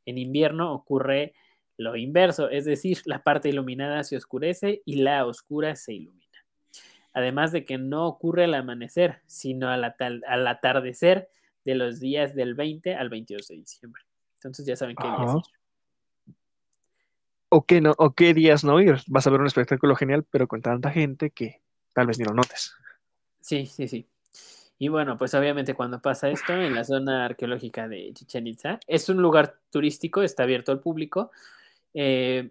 En invierno ocurre lo inverso, es decir, la parte iluminada se oscurece y la oscura se ilumina. Además de que no ocurre al amanecer, sino al, atal- al atardecer de los días del 20 al 22 de diciembre. Entonces ya saben qué días ir. ¿O qué, no, ¿O qué días no ir? Vas a ver un espectáculo genial, pero con tanta gente que tal vez ni lo notes. Sí, sí, sí. Y bueno, pues obviamente cuando pasa esto en la zona arqueológica de Chichen Itza, es un lugar turístico, está abierto al público. Eh,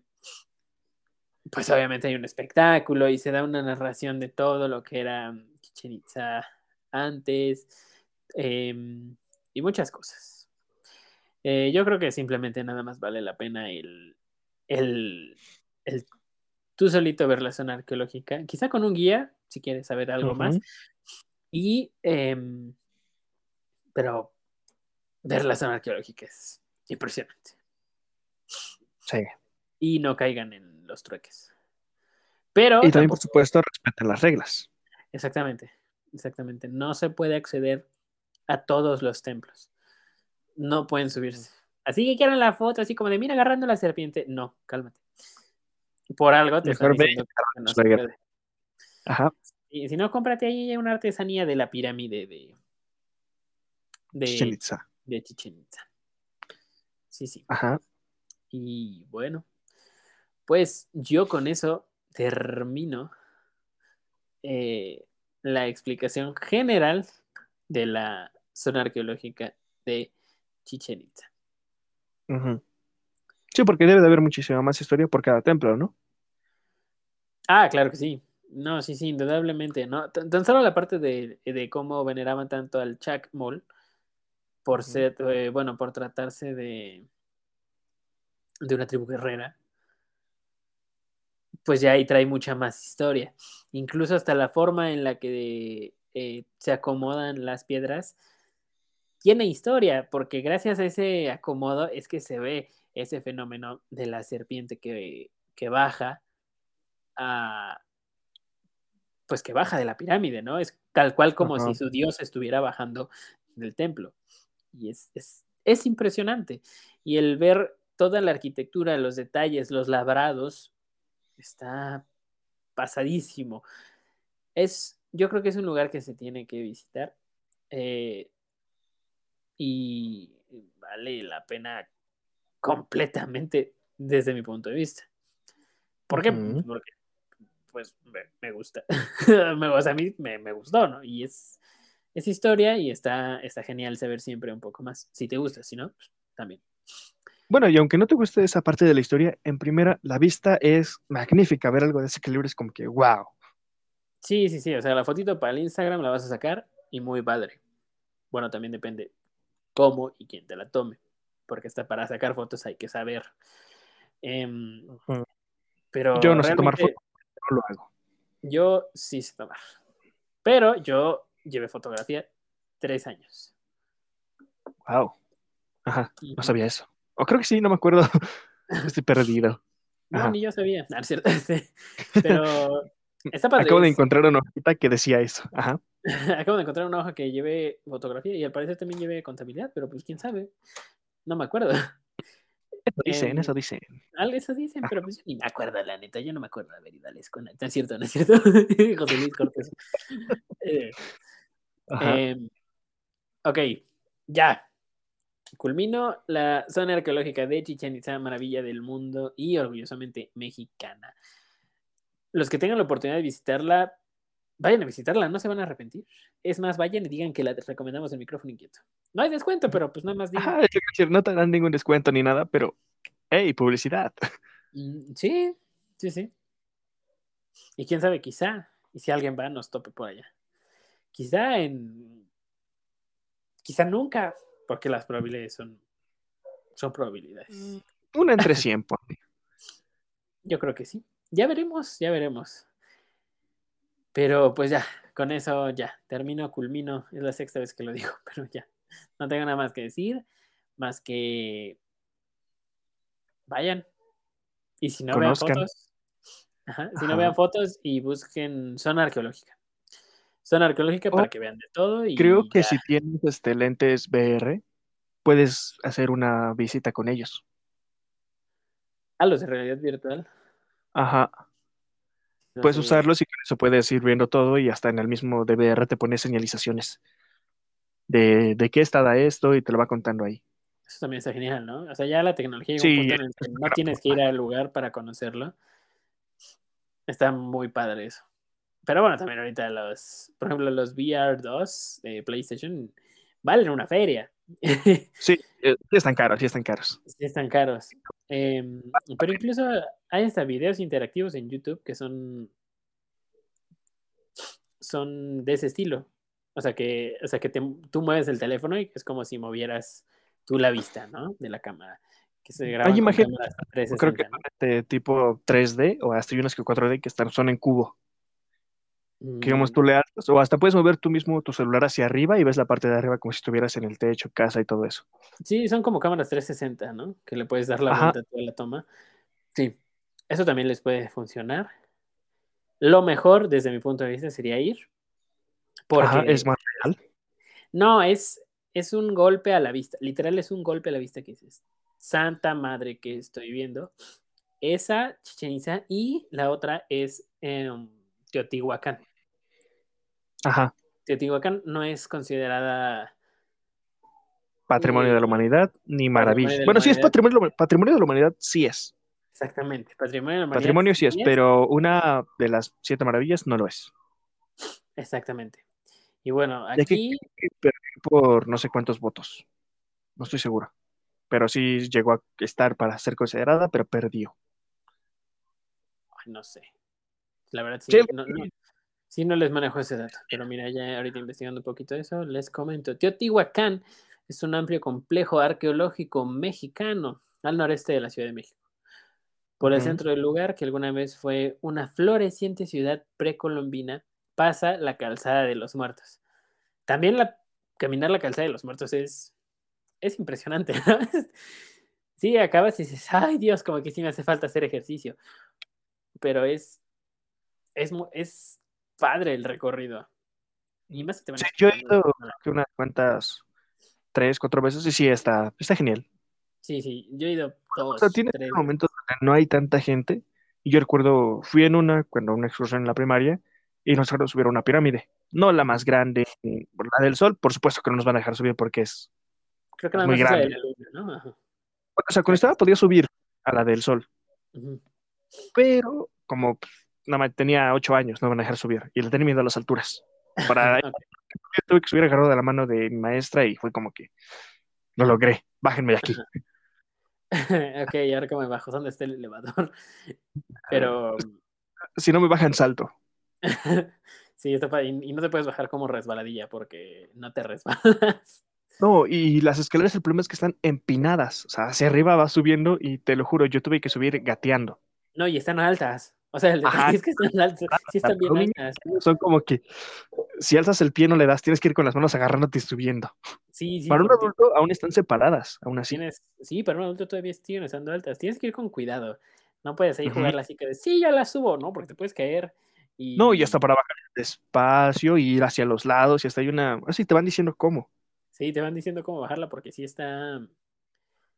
pues obviamente hay un espectáculo y se da una narración de todo lo que era Chichen Itza antes eh, y muchas cosas. Eh, yo creo que simplemente nada más vale la pena el, el, el tú solito ver la zona arqueológica, quizá con un guía, si quieres saber algo más. Y, em, pero ver la zona arqueológica es impresionante. Sí. Y no caigan en los trueques. Pero Y también, por supuesto, respeten las reglas. exactamente, exactamente. No se puede acceder a todos los templos. No pueden subirse. Así que quieren la foto, así como de mira agarrando la serpiente. No, cálmate. Por algo te están Mejor ve diciendo que no se Schwarzenegger. puede. Ajá. Y si no, cómprate ahí una artesanía de la pirámide de, de, Chichen Itza. de Chichen Itza. Sí, sí. Ajá. Y bueno, pues yo con eso termino eh, la explicación general de la zona arqueológica de Chichen Itza. Sí, porque debe de haber muchísima más historia por cada templo, ¿no? Ah, claro que sí. No, sí, sí, indudablemente. ¿no? Tan, tan solo la parte de, de cómo veneraban tanto al Chacmol por ser, eh, bueno, por tratarse de, de una tribu guerrera, pues ya ahí trae mucha más historia. Incluso hasta la forma en la que eh, se acomodan las piedras tiene historia, porque gracias a ese acomodo es que se ve ese fenómeno de la serpiente que, que baja a, pues que baja de la pirámide, ¿no? Es tal cual como Ajá. si su dios estuviera bajando del templo. Y es, es, es impresionante. Y el ver toda la arquitectura, los detalles, los labrados, está pasadísimo. Es, yo creo que es un lugar que se tiene que visitar. Eh, y vale la pena completamente desde mi punto de vista. ¿Por qué? Porque pues me, me gusta. me, o sea, a mí me, me, gustó, ¿no? Y es, es historia y está, está genial saber siempre un poco más. Si te gusta, si no, pues, también. Bueno, y aunque no te guste esa parte de la historia, en primera, la vista es magnífica. Ver algo de ese calibre es como que, wow. Sí, sí, sí. O sea, la fotito para el Instagram la vas a sacar y muy padre. Bueno, también depende cómo y quién te la tome. Porque hasta para sacar fotos hay que saber. Eh, Ujú. pero Yo no sé tomar fotos, no lo hago. Yo sí sé tomar. Pero yo llevé fotografía tres años. Wow. Ajá, no sabía eso. O creo que sí, no me acuerdo. Estoy perdido. No, Ajá. ni yo sabía. No, es cierto. Sí. Pero está padre. Acabo de encontrar una hojita que decía eso. Ajá. Acabo de encontrar una hoja que llevé fotografía y al parecer también llevé contabilidad, pero pues quién sabe. No me acuerdo. Eso dicen, Em, eso dicen. Eso dicen, pero pues yo ni me acuerdo, la neta. Yo no me acuerdo de haber ido a la escuela. No es cierto, no es cierto. José Luis Cortés. Eh, Ajá. Eh, ok, ya. Culmino la zona arqueológica de Chichen Itza, maravilla del mundo y orgullosamente mexicana. Los que tengan la oportunidad de visitarla, vayan a visitarla, no se van a arrepentir. Es más, vayan y digan que la recomendamos el micrófono inquieto. No hay descuento, pero pues nada más digan. Decir, no te dan ningún descuento ni nada, pero, hey, publicidad. Mm, Sí, sí, sí. Y quién sabe, quizá, y si alguien va, nos tope por allá. Quizá en. Quizá nunca, porque las probabilidades son, son probabilidades. Una entre 100, ponle. Yo creo que sí. Ya veremos, ya veremos. Pero pues ya, con eso ya, termino, culmino. Es la sexta vez que lo digo, pero ya. No tengo nada más que decir, más que vayan. Y si no Conozcan. vean fotos, ajá, si no vean fotos y busquen zona arqueológica. Zona arqueológica para Oh, que vean de todo y Creo que ya. si tienes este, lentes VR, puedes hacer una visita con ellos. a los de realidad virtual. Ajá. Puedes usarlos y con eso puedes ir viendo todo y hasta en el mismo DVR te pone señalizaciones de, de qué está esto y te lo va contando ahí. Eso también está genial, ¿no? O sea, ya la tecnología llega un punto en el que no tienes que ir al lugar para conocerlo. Está muy padre eso. Pero bueno, también ahorita los, por ejemplo, los VR2 de PlayStation valen una feria. Sí, eh, sí están caros, sí están caros. Sí están caros. Em, pero incluso hay hasta videos interactivos en YouTube que son son de ese estilo. O sea que, o sea que tú mueves el teléfono y es como si movieras tú la vista, ¿no? De la cámara. Que se graba Hay imágenes, creo que ¿no? este tipo 3D o hasta hay unas que 4D que están, son en cubo. Que digamos, tú mm. le alzas, o hasta puedes mover tú mismo tu celular hacia arriba y ves la parte de arriba como si estuvieras en el techo, casa y todo eso. Sí, son como cámaras 360, ¿no? Que le puedes dar la vuelta a toda la toma. Sí, eso también les puede funcionar. Lo mejor, desde mi punto de vista, sería ir. Porque... es más real. No, es, es un golpe a la vista. Literal, es un golpe a la vista que dices. Santa madre que estoy viendo. Esa, Chichen Itza, y la otra es em, Teotihuacán. Ajá. Teotihuacán no es considerada patrimonio de la humanidad ni maravilla. Bueno, sí es patrimonio, patrimonio de la humanidad, sí es. Exactamente, patrimonio de la humanidad. Patrimonio sí es, pero una de las siete maravillas no lo es. Exactamente. Y bueno, aquí. por no sé cuántos votos. No estoy seguro. Pero sí llegó a estar para ser considerada, pero perdió. Ay, no sé. La verdad, sí, sí. No, les manejo ese dato. Pero mira, ya ahorita investigando un poquito eso, les comento. Teotihuacán es un amplio complejo arqueológico mexicano al noreste de la Ciudad de México. Por el centro del lugar, que alguna vez fue una floreciente ciudad precolombina, pasa la calzada de los muertos. También la, caminar la calzada de los muertos es, es impresionante. ¿no? sí, acabas y dices, ay Dios, como que sí me hace falta hacer ejercicio. Pero es es, es padre el recorrido. Y más te sí, yo he ido unas cuantas, tres, cuatro veces y sí, está, está genial. Sí, sí, yo he ido dos. O sea, tiene momentos donde no hay tanta gente. Y yo recuerdo, fui en una, cuando una excursión en la primaria, y nos dejaron subir a una pirámide. No la más grande, la del Sol, por supuesto que no nos van a dejar subir porque es, Creo que muy grande. La luna, ¿no? O sea, cuando estaba podía subir a la del Sol. Pero como nada más tenía ocho años, no van a dejar subir. Y le tenía miedo a las alturas. Para yo tuve que subir agarrado de la mano de mi maestra y fue como que lo logré. Bájenme de aquí. ok, ¿y ahora cómo me bajo? ¿Dónde está el elevador? Pero. Si no me bajan, salto. sí, está y, y no te puedes bajar como resbaladilla porque no te resbalas. No, y las escaleras, el problema es que están empinadas. O sea, hacia arriba va subiendo y te lo juro, yo tuve que subir gateando. No, y están altas. O sea, el detalle es que están altas, sí están bien altas. Son como que si alzas el pie no le das, tienes que ir con las manos agarrándote y subiendo. Sí, sí. Para un adulto aún están separadas, aún así. sí, para un adulto todavía siguen estando altas. Tienes que ir con cuidado. No puedes ahí jugarla así que sí, ya la subo, ¿no? Porque te puedes caer. Y... No, y hasta para bajar despacio y ir hacia los lados y hasta hay una... Así te van diciendo cómo. Sí, te van diciendo cómo bajarla porque sí está...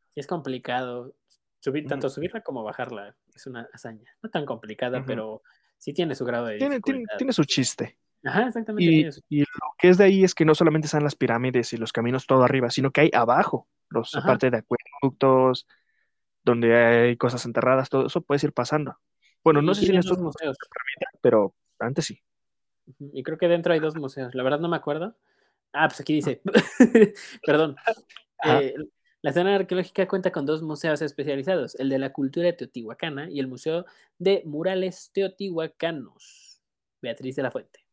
Sí es complicado. Subir, tanto subirla como bajarla es una hazaña. No tan complicada, pero sí tiene su grado de tiene, tiene, su chiste. Ajá, exactamente. Y, lo que es de ahí es que no solamente están las pirámides y los caminos todo arriba, sino que hay abajo, los aparte de acueductos, donde hay cosas enterradas, todo eso puedes ir pasando. Bueno, no sé si en estos museos, pero antes sí. Y creo que dentro hay dos museos. La verdad no me acuerdo. Ah, pues aquí dice. Perdón. Eh, la zona arqueológica cuenta con dos museos especializados, el de la cultura teotihuacana y el Museo de Murales Teotihuacanos, Beatriz de la Fuente.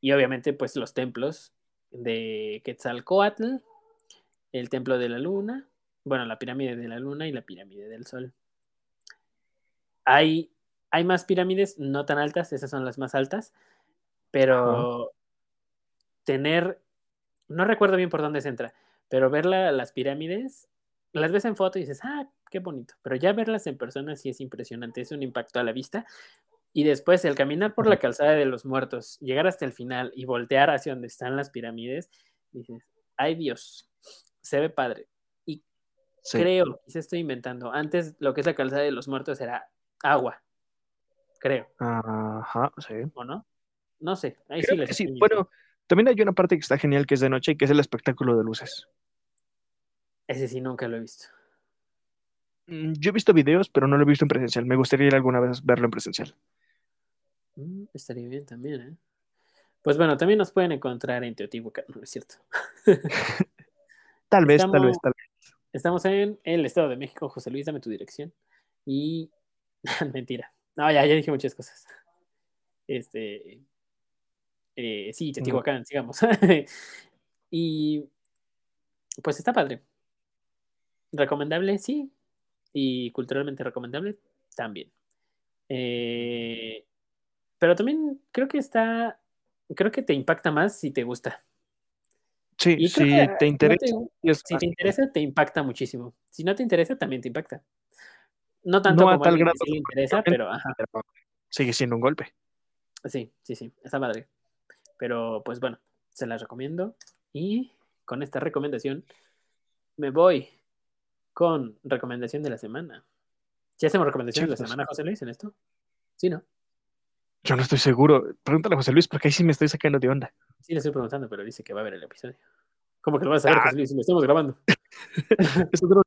Y obviamente, pues los templos de Quetzalcoatl, el templo de la luna, bueno, la pirámide de la luna y la pirámide del sol. Hay, hay más pirámides, no tan altas, esas son las más altas, pero tener, no recuerdo bien por dónde se entra, pero ver las pirámides, las ves en foto y dices, ah, qué bonito. Pero ya verlas en persona sí es impresionante, es un impacto a la vista. Y después el caminar por la calzada de los muertos, llegar hasta el final y voltear hacia donde están las pirámides, dices, ay Dios, se ve padre. Y creo, quizá estoy inventando, antes lo que es la calzada de los muertos era agua. creo. Ajá, sí. ¿O no? No sé. Ahí Creo sí les que sí. Bueno, también hay una parte que está genial que es de noche, que es el espectáculo de luces. Ese sí nunca lo he visto. Mm, Yo he visto videos, pero no lo he visto en presencial. Me gustaría ir alguna vez verlo en presencial. Mm, estaría bien también, ¿eh? Pues bueno, también nos pueden encontrar en Teotihuacán, no es cierto. Tal vez, tal vez, tal vez. Estamos en el Estado de México. José Luis, dame tu dirección. Y. Mentira. No, ya, ya dije muchas cosas. Este. eh, sí, Teotihuacán, sigamos. y. Pues está padre. Recomendable, sí. Y culturalmente recomendable, también. Eh, pero también creo que está. Creo que te impacta más si te gusta. Sí, Y si que te no interesa. te- es- Si te interesa, te impacta muchísimo. Si no te interesa, también te impacta. No tanto No a como tal alguien que grado, sí le interesa, pero ajá, pero sigue siendo un golpe. sí, sí, sí, está padre. Pero pues bueno, se las recomiendo. Y con esta recomendación me voy con recomendación de la semana. ¿Sí hacemos recomendación de la semana, José Luis, en esto? Sí, ¿no? Yo no estoy seguro. Pregúntale a José Luis, porque ahí sí me estoy sacando de onda. Sí, le estoy preguntando, pero dice que va a ver el episodio. ¿Cómo que lo vas a ver, Ah. José Luis? Si lo estamos grabando.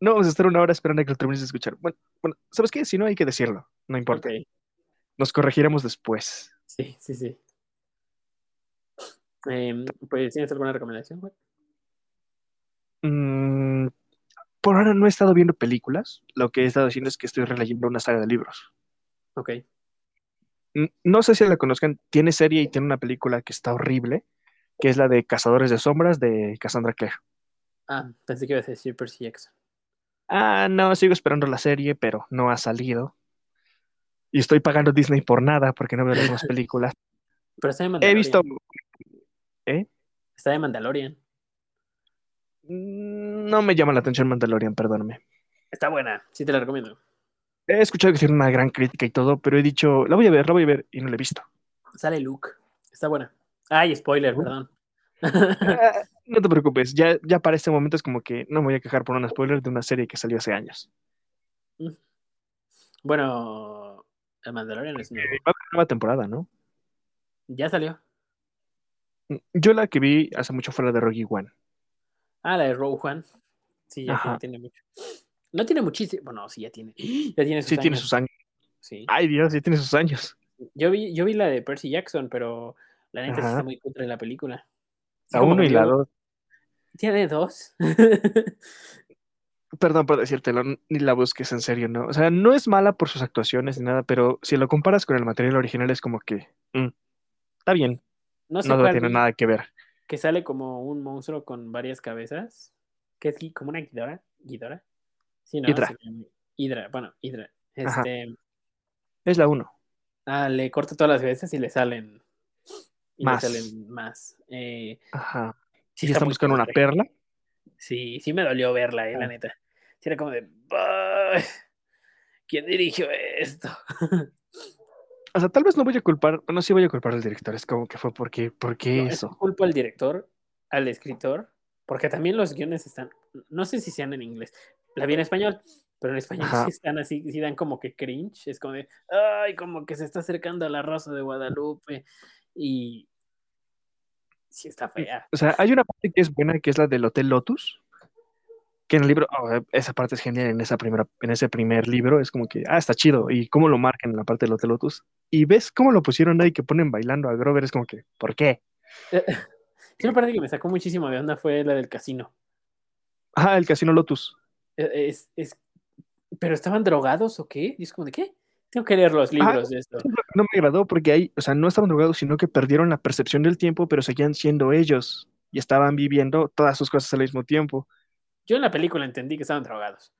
No vamos a estar una hora esperando a que lo termines de escuchar. Bueno, bueno, ¿sabes qué? Si no, hay que decirlo. No importa. Nos corregiremos después. sí, sí, sí. Em, pues, ¿tienes alguna recomendación, güey? Mm, por ahora no he estado viendo películas. Lo que he estado haciendo es que estoy releyendo una saga de libros. Ok. No sé si la conozcan. Tiene serie y tiene una película que está horrible, que es la de Cazadores de Sombras de Cassandra Clare. Ah, pensé que ibas a decir Percy Jackson. Ah, no, sigo esperando la serie, pero no ha salido. Y estoy pagando Disney por nada porque no veo las demás películas. Pero está de He Mandalorian. visto. ¿Eh? Está de Mandalorian. Mm, No me llama la atención Mandalorian, perdóname. Está buena, sí te la recomiendo. He escuchado que tiene una gran crítica y todo, pero he dicho, la voy a ver, la voy a ver, y no la he visto. Sale Luke. Está buena. Ay, spoiler, Uh. perdón. Ah, no te preocupes, ya, ya para este momento es como que no me voy a quejar por un spoiler de una serie que salió hace años. bueno, el Mandalorian es nuevo. Va a haber nueva temporada, ¿no? Ya salió. Yo la que vi hace mucho fue la de Rogue One. Ah, la de One. Sí, ya Ajá. tiene, tiene mucho. No tiene muchísimo. Bueno, sí, ya tiene. Ya tiene sus Sí, tiene años. sus años. Sí. Ay, Dios, sí tiene sus años. Yo vi, yo vi la de Percy Jackson, pero la neta sí está muy contra la película. La como uno que y la digo, dos. Tiene dos. Perdón por decírtelo, ni la busques en serio, ¿no? O sea, no es mala por sus actuaciones ni nada, pero si lo comparas con el material original es como que, mm, está bien, No sé no cuál tiene vi, nada que ver. Que sale como un monstruo con varias cabezas. Que es como una Ghidorah. ¿Ghidorah? Sí, no. Hidra. Hidra, bueno, Hidra. Ajá. Este, Es la uno. ah, le corta todas las cabezas y le salen. Y Más. le salen más. Eh, Ajá. sí está buscando una perla. Sí, sí me dolió verla, eh, la Ah. neta. Sí era como de. "Ay, ¿Quién dirigió esto? O sea, tal vez no voy a culpar, bueno, sí voy a culpar al director, es como que fue porque, ¿por qué No, eso eso? culpo al director, al escritor, porque también los guiones están, no sé si sean en inglés, la vi en español, pero en español Ajá. sí están así, sí dan como que cringe, es como de, ay, como que se está acercando a la Rosa de Guadalupe y sí está fea. O sea, hay una parte que es buena, que es la del Hotel Lotus, que en el libro, oh, esa parte es genial en esa primera, en ese primer libro, es como que, ah, está chido, y cómo lo marcan en la parte del Hotel Lotus, y ves cómo lo pusieron ahí que ponen bailando a Grover, es como que, ¿por qué? Sí, una parte que me sacó muchísimo de onda fue la del casino. Ah, el Casino Lotus. E- Es, es, pero estaban drogados o qué? Y es como de qué? Tengo que leer los libros de esto. No me agradó porque ahí, o sea, no estaban drogados, sino que perdieron la percepción del tiempo, pero seguían siendo ellos, y estaban viviendo todas sus cosas al mismo tiempo. Yo en la película entendí que estaban drogados.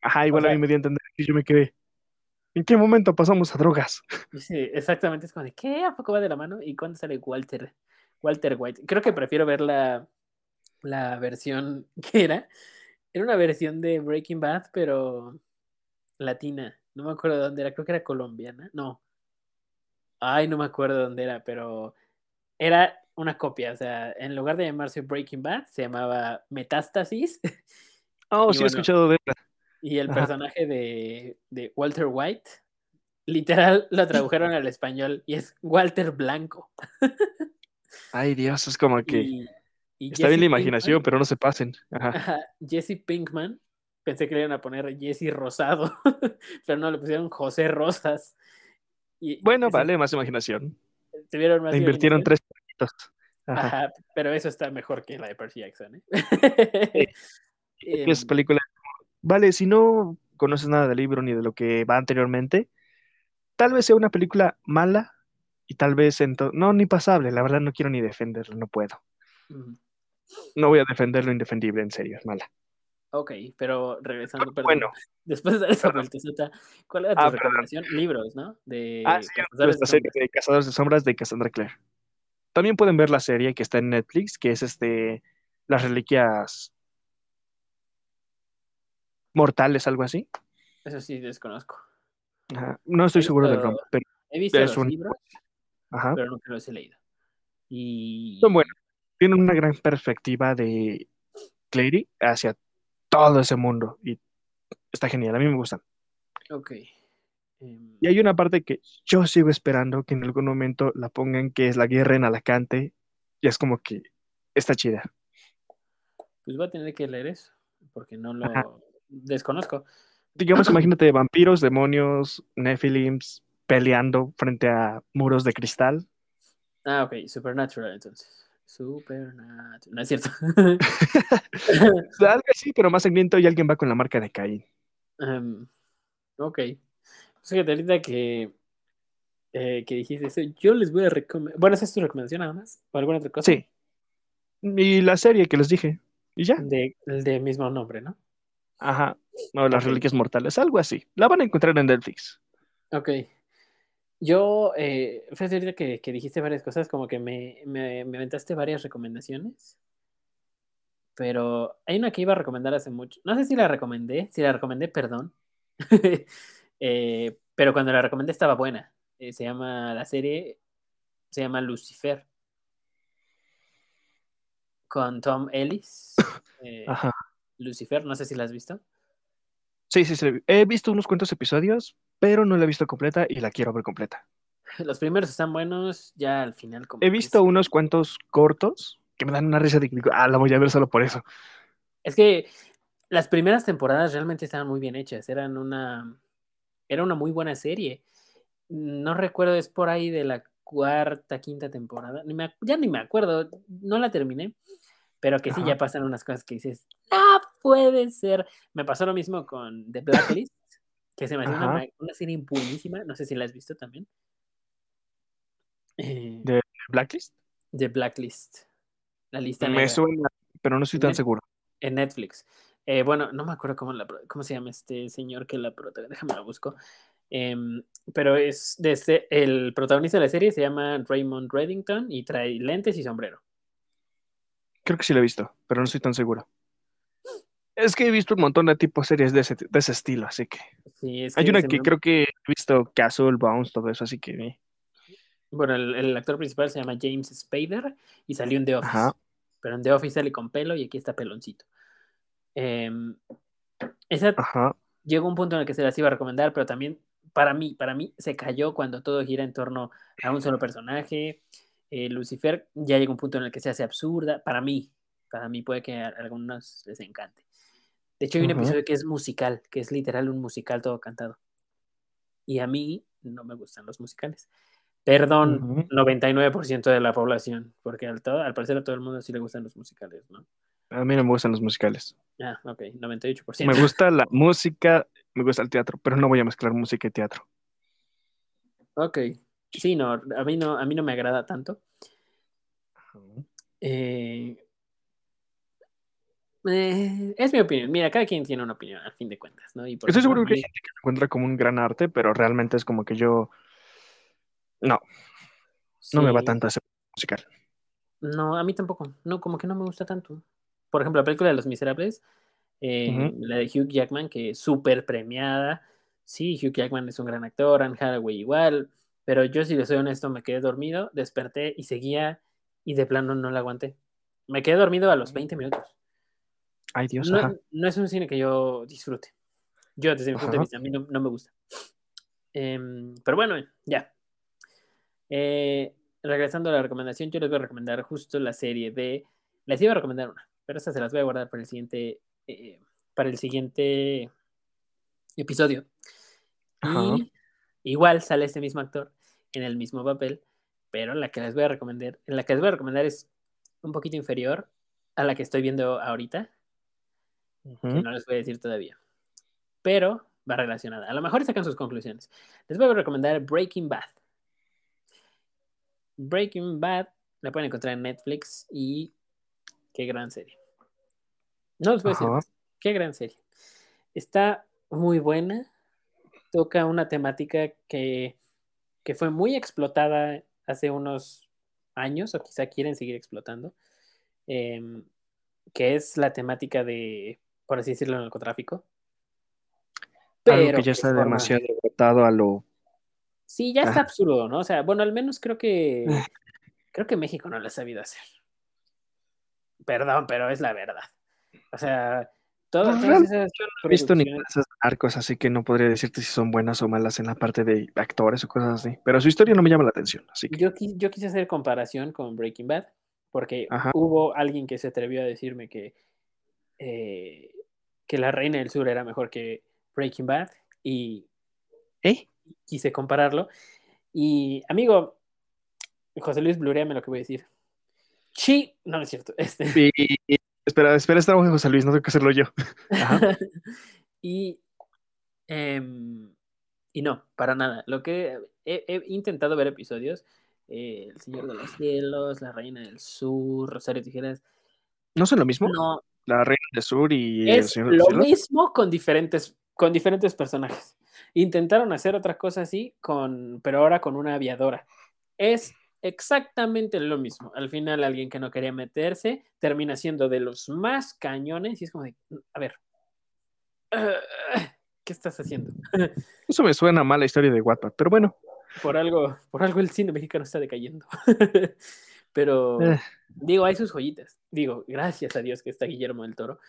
Ajá, igual O sea- a mí me dio a entender, y yo me quedé, ¿en qué momento pasamos a drogas? Sí, exactamente, es como de, ¿qué? ¿A poco va de la mano? ¿Y cuándo sale Walter? Walter White. Creo que prefiero ver la, la versión que era. Era una versión de Breaking Bad, pero latina. No me acuerdo de dónde era, creo que era colombiana. No. Ay, no me acuerdo dónde era, pero era una copia. O sea, en lugar de llamarse Breaking Bad, se llamaba Metástasis. Oh, Y sí he escuchado de ella. Y el Ajá. personaje de, de Walter White literal lo tradujeron al español y es Walter Blanco. Ay, Dios, es como que Y, y está bien la imaginación, Pinkman- pero no se pasen. Ajá. ajá, Jesse Pinkman, pensé que le iban a poner Jesse Rosado, pero no, le pusieron José Rosas. Y Bueno, ese- vale, más imaginación. Tuvieron más Le invirtieron tres palitos. Ajá. Ajá, pero eso está mejor que la de Percy Jackson, ¿eh? Es Em, película. Vale, si no conoces nada del libro ni de lo que va anteriormente, tal vez sea una película mala y tal vez no ni pasable. La verdad no quiero ni defenderlo, no puedo. No voy a defender lo indefendible, en serio, es mala. Ok, pero regresando, perdón. Bueno. Después de dar esa vueltecita, ¿cuál era tu Ah, perdón. recomendación? Libros, ¿no? De Ah, sí, Cazadores de esta serie de Cazadores de Sombras de Cassandra Clare. También pueden ver la serie que está en Netflix, que es este Las Reliquias Mortales, algo así. Eso sí, desconozco. Ajá. No estoy seguro del nombre, pero He visto Es los un- libros, ajá. pero nunca los he leído. Y... Son buenos. Tienen una gran perspectiva de Clary hacia todo ese mundo y está genial, a mí me gustan. Ok. Em, Y hay una parte que yo sigo esperando que en algún momento la pongan, que es la guerra en Alacante, y es como que está chida. pues voy a tener que leer eso, porque no lo Ajá. desconozco. Digamos, imagínate vampiros, demonios, nephilims peleando frente a muros de cristal. Ah, ok, Supernatural entonces. Supernatural. No es cierto. Algo así, pero más sangriento y alguien va con la marca de Caín. Em, ok. Fíjate, ahorita que, eh, que dijiste eso, yo les voy a recomendar. Bueno, ¿esa es tu recomendación nada más? ¿O alguna otra cosa? Sí. Y la serie que les dije. Y ya. De, de mismo nombre, ¿no? Ajá. No, las reliquias mortales, algo así. La van a encontrar en Netflix. Ok. Yo, eh, fíjate ahorita que, que dijiste varias cosas, como que me, me, me aventaste varias recomendaciones. Pero hay una que iba a recomendar hace mucho. No sé si la recomendé, si la recomendé, perdón. Eh, pero cuando la recomendé estaba buena. Eh, se llama, la serie se llama Lucifer. Con Tom Ellis. Eh, Ajá. Lucifer, no sé si la has visto. Sí, sí, sí. He visto unos cuantos episodios, pero no la he visto completa y la quiero ver completa. Los primeros están buenos, ya al final como He visto unos cuantos cortos que me dan una risa de que ah, la voy a ver solo por eso. Es que las primeras temporadas realmente estaban muy bien hechas, eran una, era una muy buena serie. No recuerdo, es por ahí de la cuarta, quinta temporada, ni me ac- ya ni me acuerdo, no la terminé, pero que sí, Ajá. ya pasan unas cosas que dices, no puede ser. Me pasó lo mismo con The Blacklist, que se me hacía una, una serie buenísima, no sé si la has visto también. Eh, ¿De Blacklist? The Blacklist, la lista Me negra. suena, pero no estoy tan seguro. En Netflix. Eh, bueno, no me acuerdo cómo, la, cómo se llama este señor que la protagoniza. Déjame lo busco. Em, pero es desde el protagonista de la serie se llama Raymond Reddington y trae lentes y sombrero. Creo que sí la he visto, pero no estoy tan seguro. Es que he visto un montón de tipos de series de ese, de ese estilo, así que. Sí, es Hay una que me- creo que he visto Castle, Bounce, todo eso, así que. Bueno, el, el actor principal se llama James Spader y salió en The Office. Ajá. Pero en The Office sale con pelo y aquí está peloncito. Em, esa Ajá. llegó un punto en el que se las iba a recomendar, pero también para mí, para mí se cayó cuando todo gira en torno a un solo personaje. Eh, Lucifer ya llega un punto en el que se hace absurda. Para mí, para mí puede que a algunos les encante. De hecho, hay un episodio que es musical, que es literal un musical todo cantado. Y a mí no me gustan los musicales. Perdón, Ujú. 99% de la población, porque al, todo, al parecer a todo el mundo sí le gustan los musicales, ¿no? A mí no me gustan los musicales. Ah, ok, 98%. Me gusta la música, me gusta el teatro, pero no voy a mezclar música y teatro. Ok, sí, no, a mí no, a mí no me agrada tanto. Eh, eh, es mi opinión. Mira, cada quien tiene una opinión, al fin de cuentas, ¿no? Y por Estoy seguro que hay gente que lo encuentra como un gran arte, pero realmente es como que yo. No, no me va tanto ese musical. No, a mí tampoco. No, como que no me gusta tanto. Por ejemplo, la película de Los Miserables, eh, la de Hugh Jackman, que es súper premiada. Sí, Hugh Jackman es un gran actor, Anne Hathaway igual, pero yo, si les soy honesto, me quedé dormido, desperté y seguía, y de plano no la aguanté. Me quedé dormido a los 20 minutos. Ay, Dios, No, ajá. no es un cine que yo disfrute. Yo, desde mi punto de vista, a mí no, no me gusta. Em, pero bueno, ya. Eh, regresando a la recomendación, yo les voy a recomendar justo la serie de. Les iba a recomendar una, pero esta se las voy a guardar para el siguiente. eh, para el siguiente episodio. Ajá. Y igual sale este mismo actor en el mismo papel, pero la que les voy a recomendar, la que les voy a recomendar es un poquito inferior a la que estoy viendo ahorita, que no les voy a decir todavía. Pero va relacionada. A lo mejor sacan sus conclusiones. Les voy a recomendar Breaking Bad. Breaking Bad la pueden encontrar en Netflix y qué gran serie. No les voy a decir más. Qué gran serie. Está muy buena. Toca una temática que, que fue muy explotada hace unos años, o quizá quieren seguir explotando, em, que es la temática de, por así decirlo, el narcotráfico. Algo Pero que ya de está demasiado agotado a lo. Sí, ya está Ah. absurdo, ¿no? O sea, bueno, al menos creo que creo que México no lo ha sabido hacer. Perdón, pero es la verdad. O sea, Pues, todas realmente esas No he visto ni esas arcos, así que no podría decirte si son buenas o malas en la parte de actores o cosas así. Pero su historia no me llama la atención, así que. Yo, qui- yo quise hacer comparación con Breaking Bad, porque Ajá. hubo alguien que se atrevió a decirme que, eh, que La Reina del Sur era mejor que Breaking Bad, y ¿Eh? quise compararlo. Y, amigo, José Luis, bluréame lo que voy a decir. Sí, no, no es cierto. Este, y- espera, espera, esta voz de José Luis, no tengo que hacerlo yo. Ajá. y, em, y no, para nada. Lo que he, he intentado ver episodios, eh, El Señor de los Cielos, La Reina del Sur, Rosario Tijeras, ¿No son lo mismo? no, La Reina del Sur y el es Señor del lo mismo con diferentes, con diferentes personajes. Intentaron hacer otra cosa así, con, pero ahora con una aviadora. Es exactamente lo mismo. Al final, alguien que no quería meterse termina siendo de los más cañones y es como de, a ver, ¿qué estás haciendo? Eso me suena mal la historia de Wattpad, pero bueno. Por algo, por algo el cine mexicano está decayendo. pero Eh. Digo, hay sus joyitas. Digo, gracias a Dios que está Guillermo del Toro.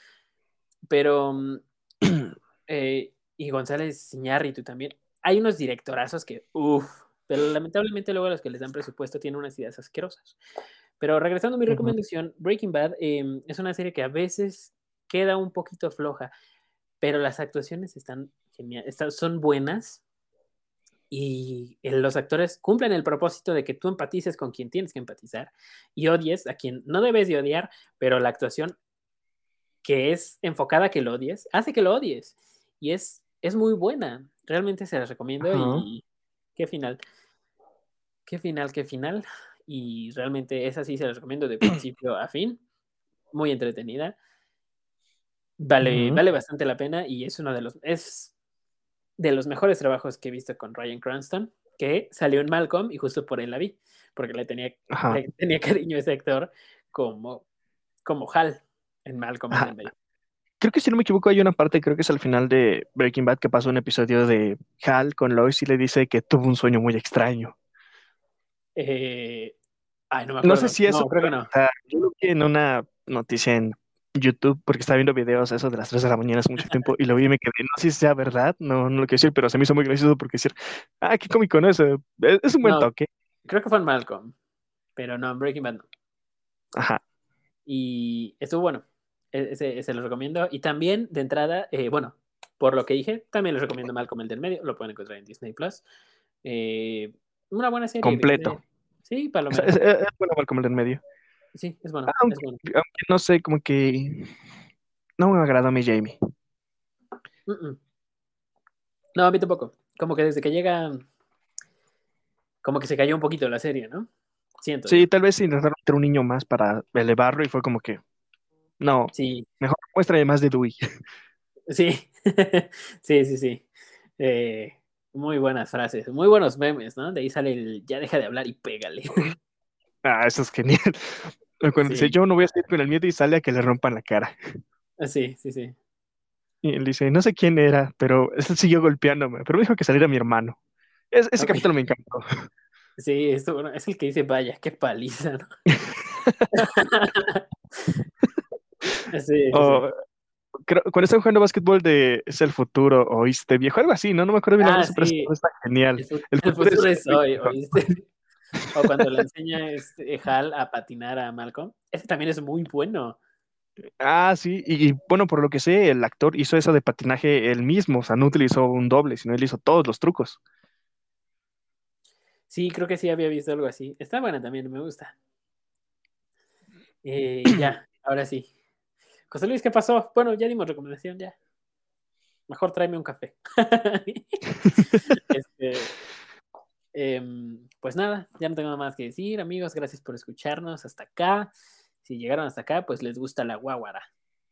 Pero mm, eh, y González Iñárritu también. Hay unos directorazos que, uff, pero lamentablemente luego los que les dan presupuesto tienen unas ideas asquerosas. Pero regresando a mi recomendación, Breaking Bad eh, es una serie que a veces queda un poquito floja, pero las actuaciones están geniales, son buenas y los actores cumplen el propósito de que tú empatices con quien tienes que empatizar y odies a quien no debes de odiar, pero la actuación que es enfocada a que lo odies, hace que lo odies. Y es, es muy buena. Realmente se las recomiendo Ajá. y qué final. Qué final, qué final. Y realmente esa sí se las recomiendo de principio a fin. Muy entretenida. Vale, vale bastante la pena y es uno de los es de los mejores trabajos que he visto con Ryan Cranston, que salió en Malcolm y justo por él la vi, porque le tenía, le tenía cariño a ese actor como, como Hal en Malcolm. Creo que si no me equivoco hay una parte, creo que es al final de Breaking Bad, que pasa un episodio de Hal con Lois y le dice que tuvo un sueño muy extraño. Eh, ay, no me No acuerdo. sé si eso... No, creo que no. yo lo vi en una noticia en YouTube, porque estaba viendo videos eso de las 3 de la mañana hace mucho tiempo, y lo vi y me quedé, no sé si sea verdad, no, no lo quiero decir, pero se me hizo muy gracioso porque decir, ah, qué cómico, ¿no? Es, es, es un buen No. toque. Creo que fue en Malcolm, pero no, en Breaking Bad no. Ajá. Y estuvo bueno. E- Ese, ese lo recomiendo. Y también, de entrada, eh, bueno, por lo que dije, también les recomiendo Malcolm el del medio. Lo pueden encontrar en Disney Plus. Eh, una buena serie. Completo. Sí, Es, palomera. es, es bueno Malcolm el del medio. Sí, es bueno. Aunque, Es bueno. aunque no sé, como que no me agradó a mi Jamie. No, a mí tampoco. Como que desde que llega, como que se cayó un poquito la serie, ¿no? Siento. Sí, tal vez intentaron meter un niño más para elevarlo y fue como que, no, Sí, mejor muestra más de Dewey. sí, sí, sí, sí. Eh, muy buenas frases, muy buenos memes, ¿no? De ahí sale el ya deja de hablar y pégale. Ah, eso es genial. Cuando dice, yo no voy a seguir con el miedo y sale a que le rompan la cara. Sí, sí, sí. Y él dice, no sé quién era, pero él siguió golpeándome, pero me dijo que saliera mi hermano. Es- ese capítulo me encantó. Sí, esto, bueno, es el que dice, vaya, qué paliza, ¿no? sí, sí, sí. O creo- cuando están jugando básquetbol de es el futuro, oíste viejo, algo así, ¿no? No me acuerdo bien la Ah, pero sí. está genial. El, fu- El el futuro futuro es es hoy, ¿oíste? O cuando le enseña este Hal a patinar a Malcolm. Ese también es muy bueno. Ah, sí, y, y, bueno, por lo que sé, el actor hizo eso de patinaje él mismo, o sea, no utilizó un doble, sino él hizo todos los trucos. Sí, creo que sí había visto algo así. Está buena también, me gusta. Eh, ya, ahora sí. José Luis, ¿qué pasó? Bueno, ya dimos recomendación, ya. Mejor tráeme un café. Este, em, pues nada, ya no tengo nada más que decir, amigos. Gracias por escucharnos hasta acá. Si llegaron hasta acá, pues les gusta la guaguara.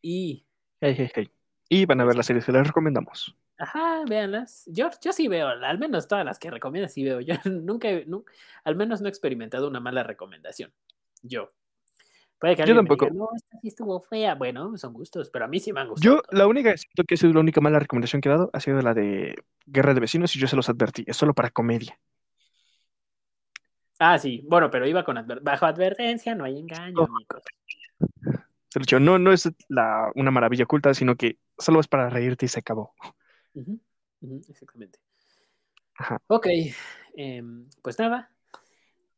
Y, Hey, hey, hey. Y van a ver las series que les recomendamos. ajá, véanlas. Yo, yo sí veo, al menos todas las que recomiendas sí veo. Yo nunca, he- nu- al menos no he experimentado una mala recomendación. Yo. Puede que Yo tampoco. diga, no, esta sí estuvo fea. Bueno, son gustos, pero a mí sí me han gustado. Yo, la única, siento que ha sido la única mala recomendación que he dado ha sido la de Guerra de Vecinos y yo se los advertí, es solo para comedia. Ah, sí, bueno, pero iba con adver- bajo advertencia, no hay engaño, Oh. amigos. No, no es la, una maravilla oculta, sino que solo es para reírte y se acabó. Exactamente. Ajá. Ok, em, pues nada,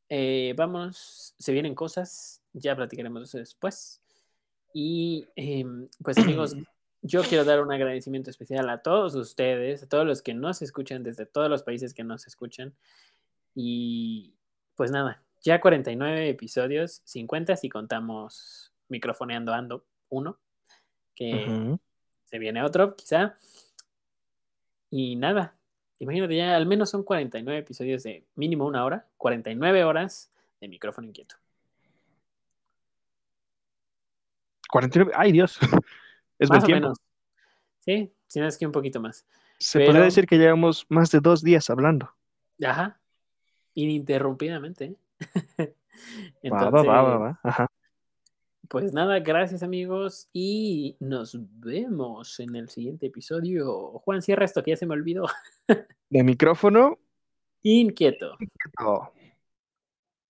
eh, vamos, se vienen cosas, ya platicaremos eso después. Y em, pues amigos, yo quiero dar un agradecimiento especial a todos ustedes, a todos los que nos escuchan desde todos los países que nos escuchan. Y pues nada, ya 49 episodios, 50 si contamos microfoneando ando uno, que se viene otro quizá. Y nada, imagínate ya, al menos son 49 episodios de mínimo una hora, 49 horas de micrófono inquieto. 49, ay Dios, es Más buen o tiempo. menos. Sí, si no es que un poquito más. Se pero- podría decir que llevamos más de dos días hablando. Ajá. Ininterrumpidamente. ¿eh? Va, va, va, Entonces. Ajá. pues nada, gracias amigos y nos vemos en el siguiente episodio. Juan, cierra esto que ya se me olvidó. De micrófono, Inquieto. oh.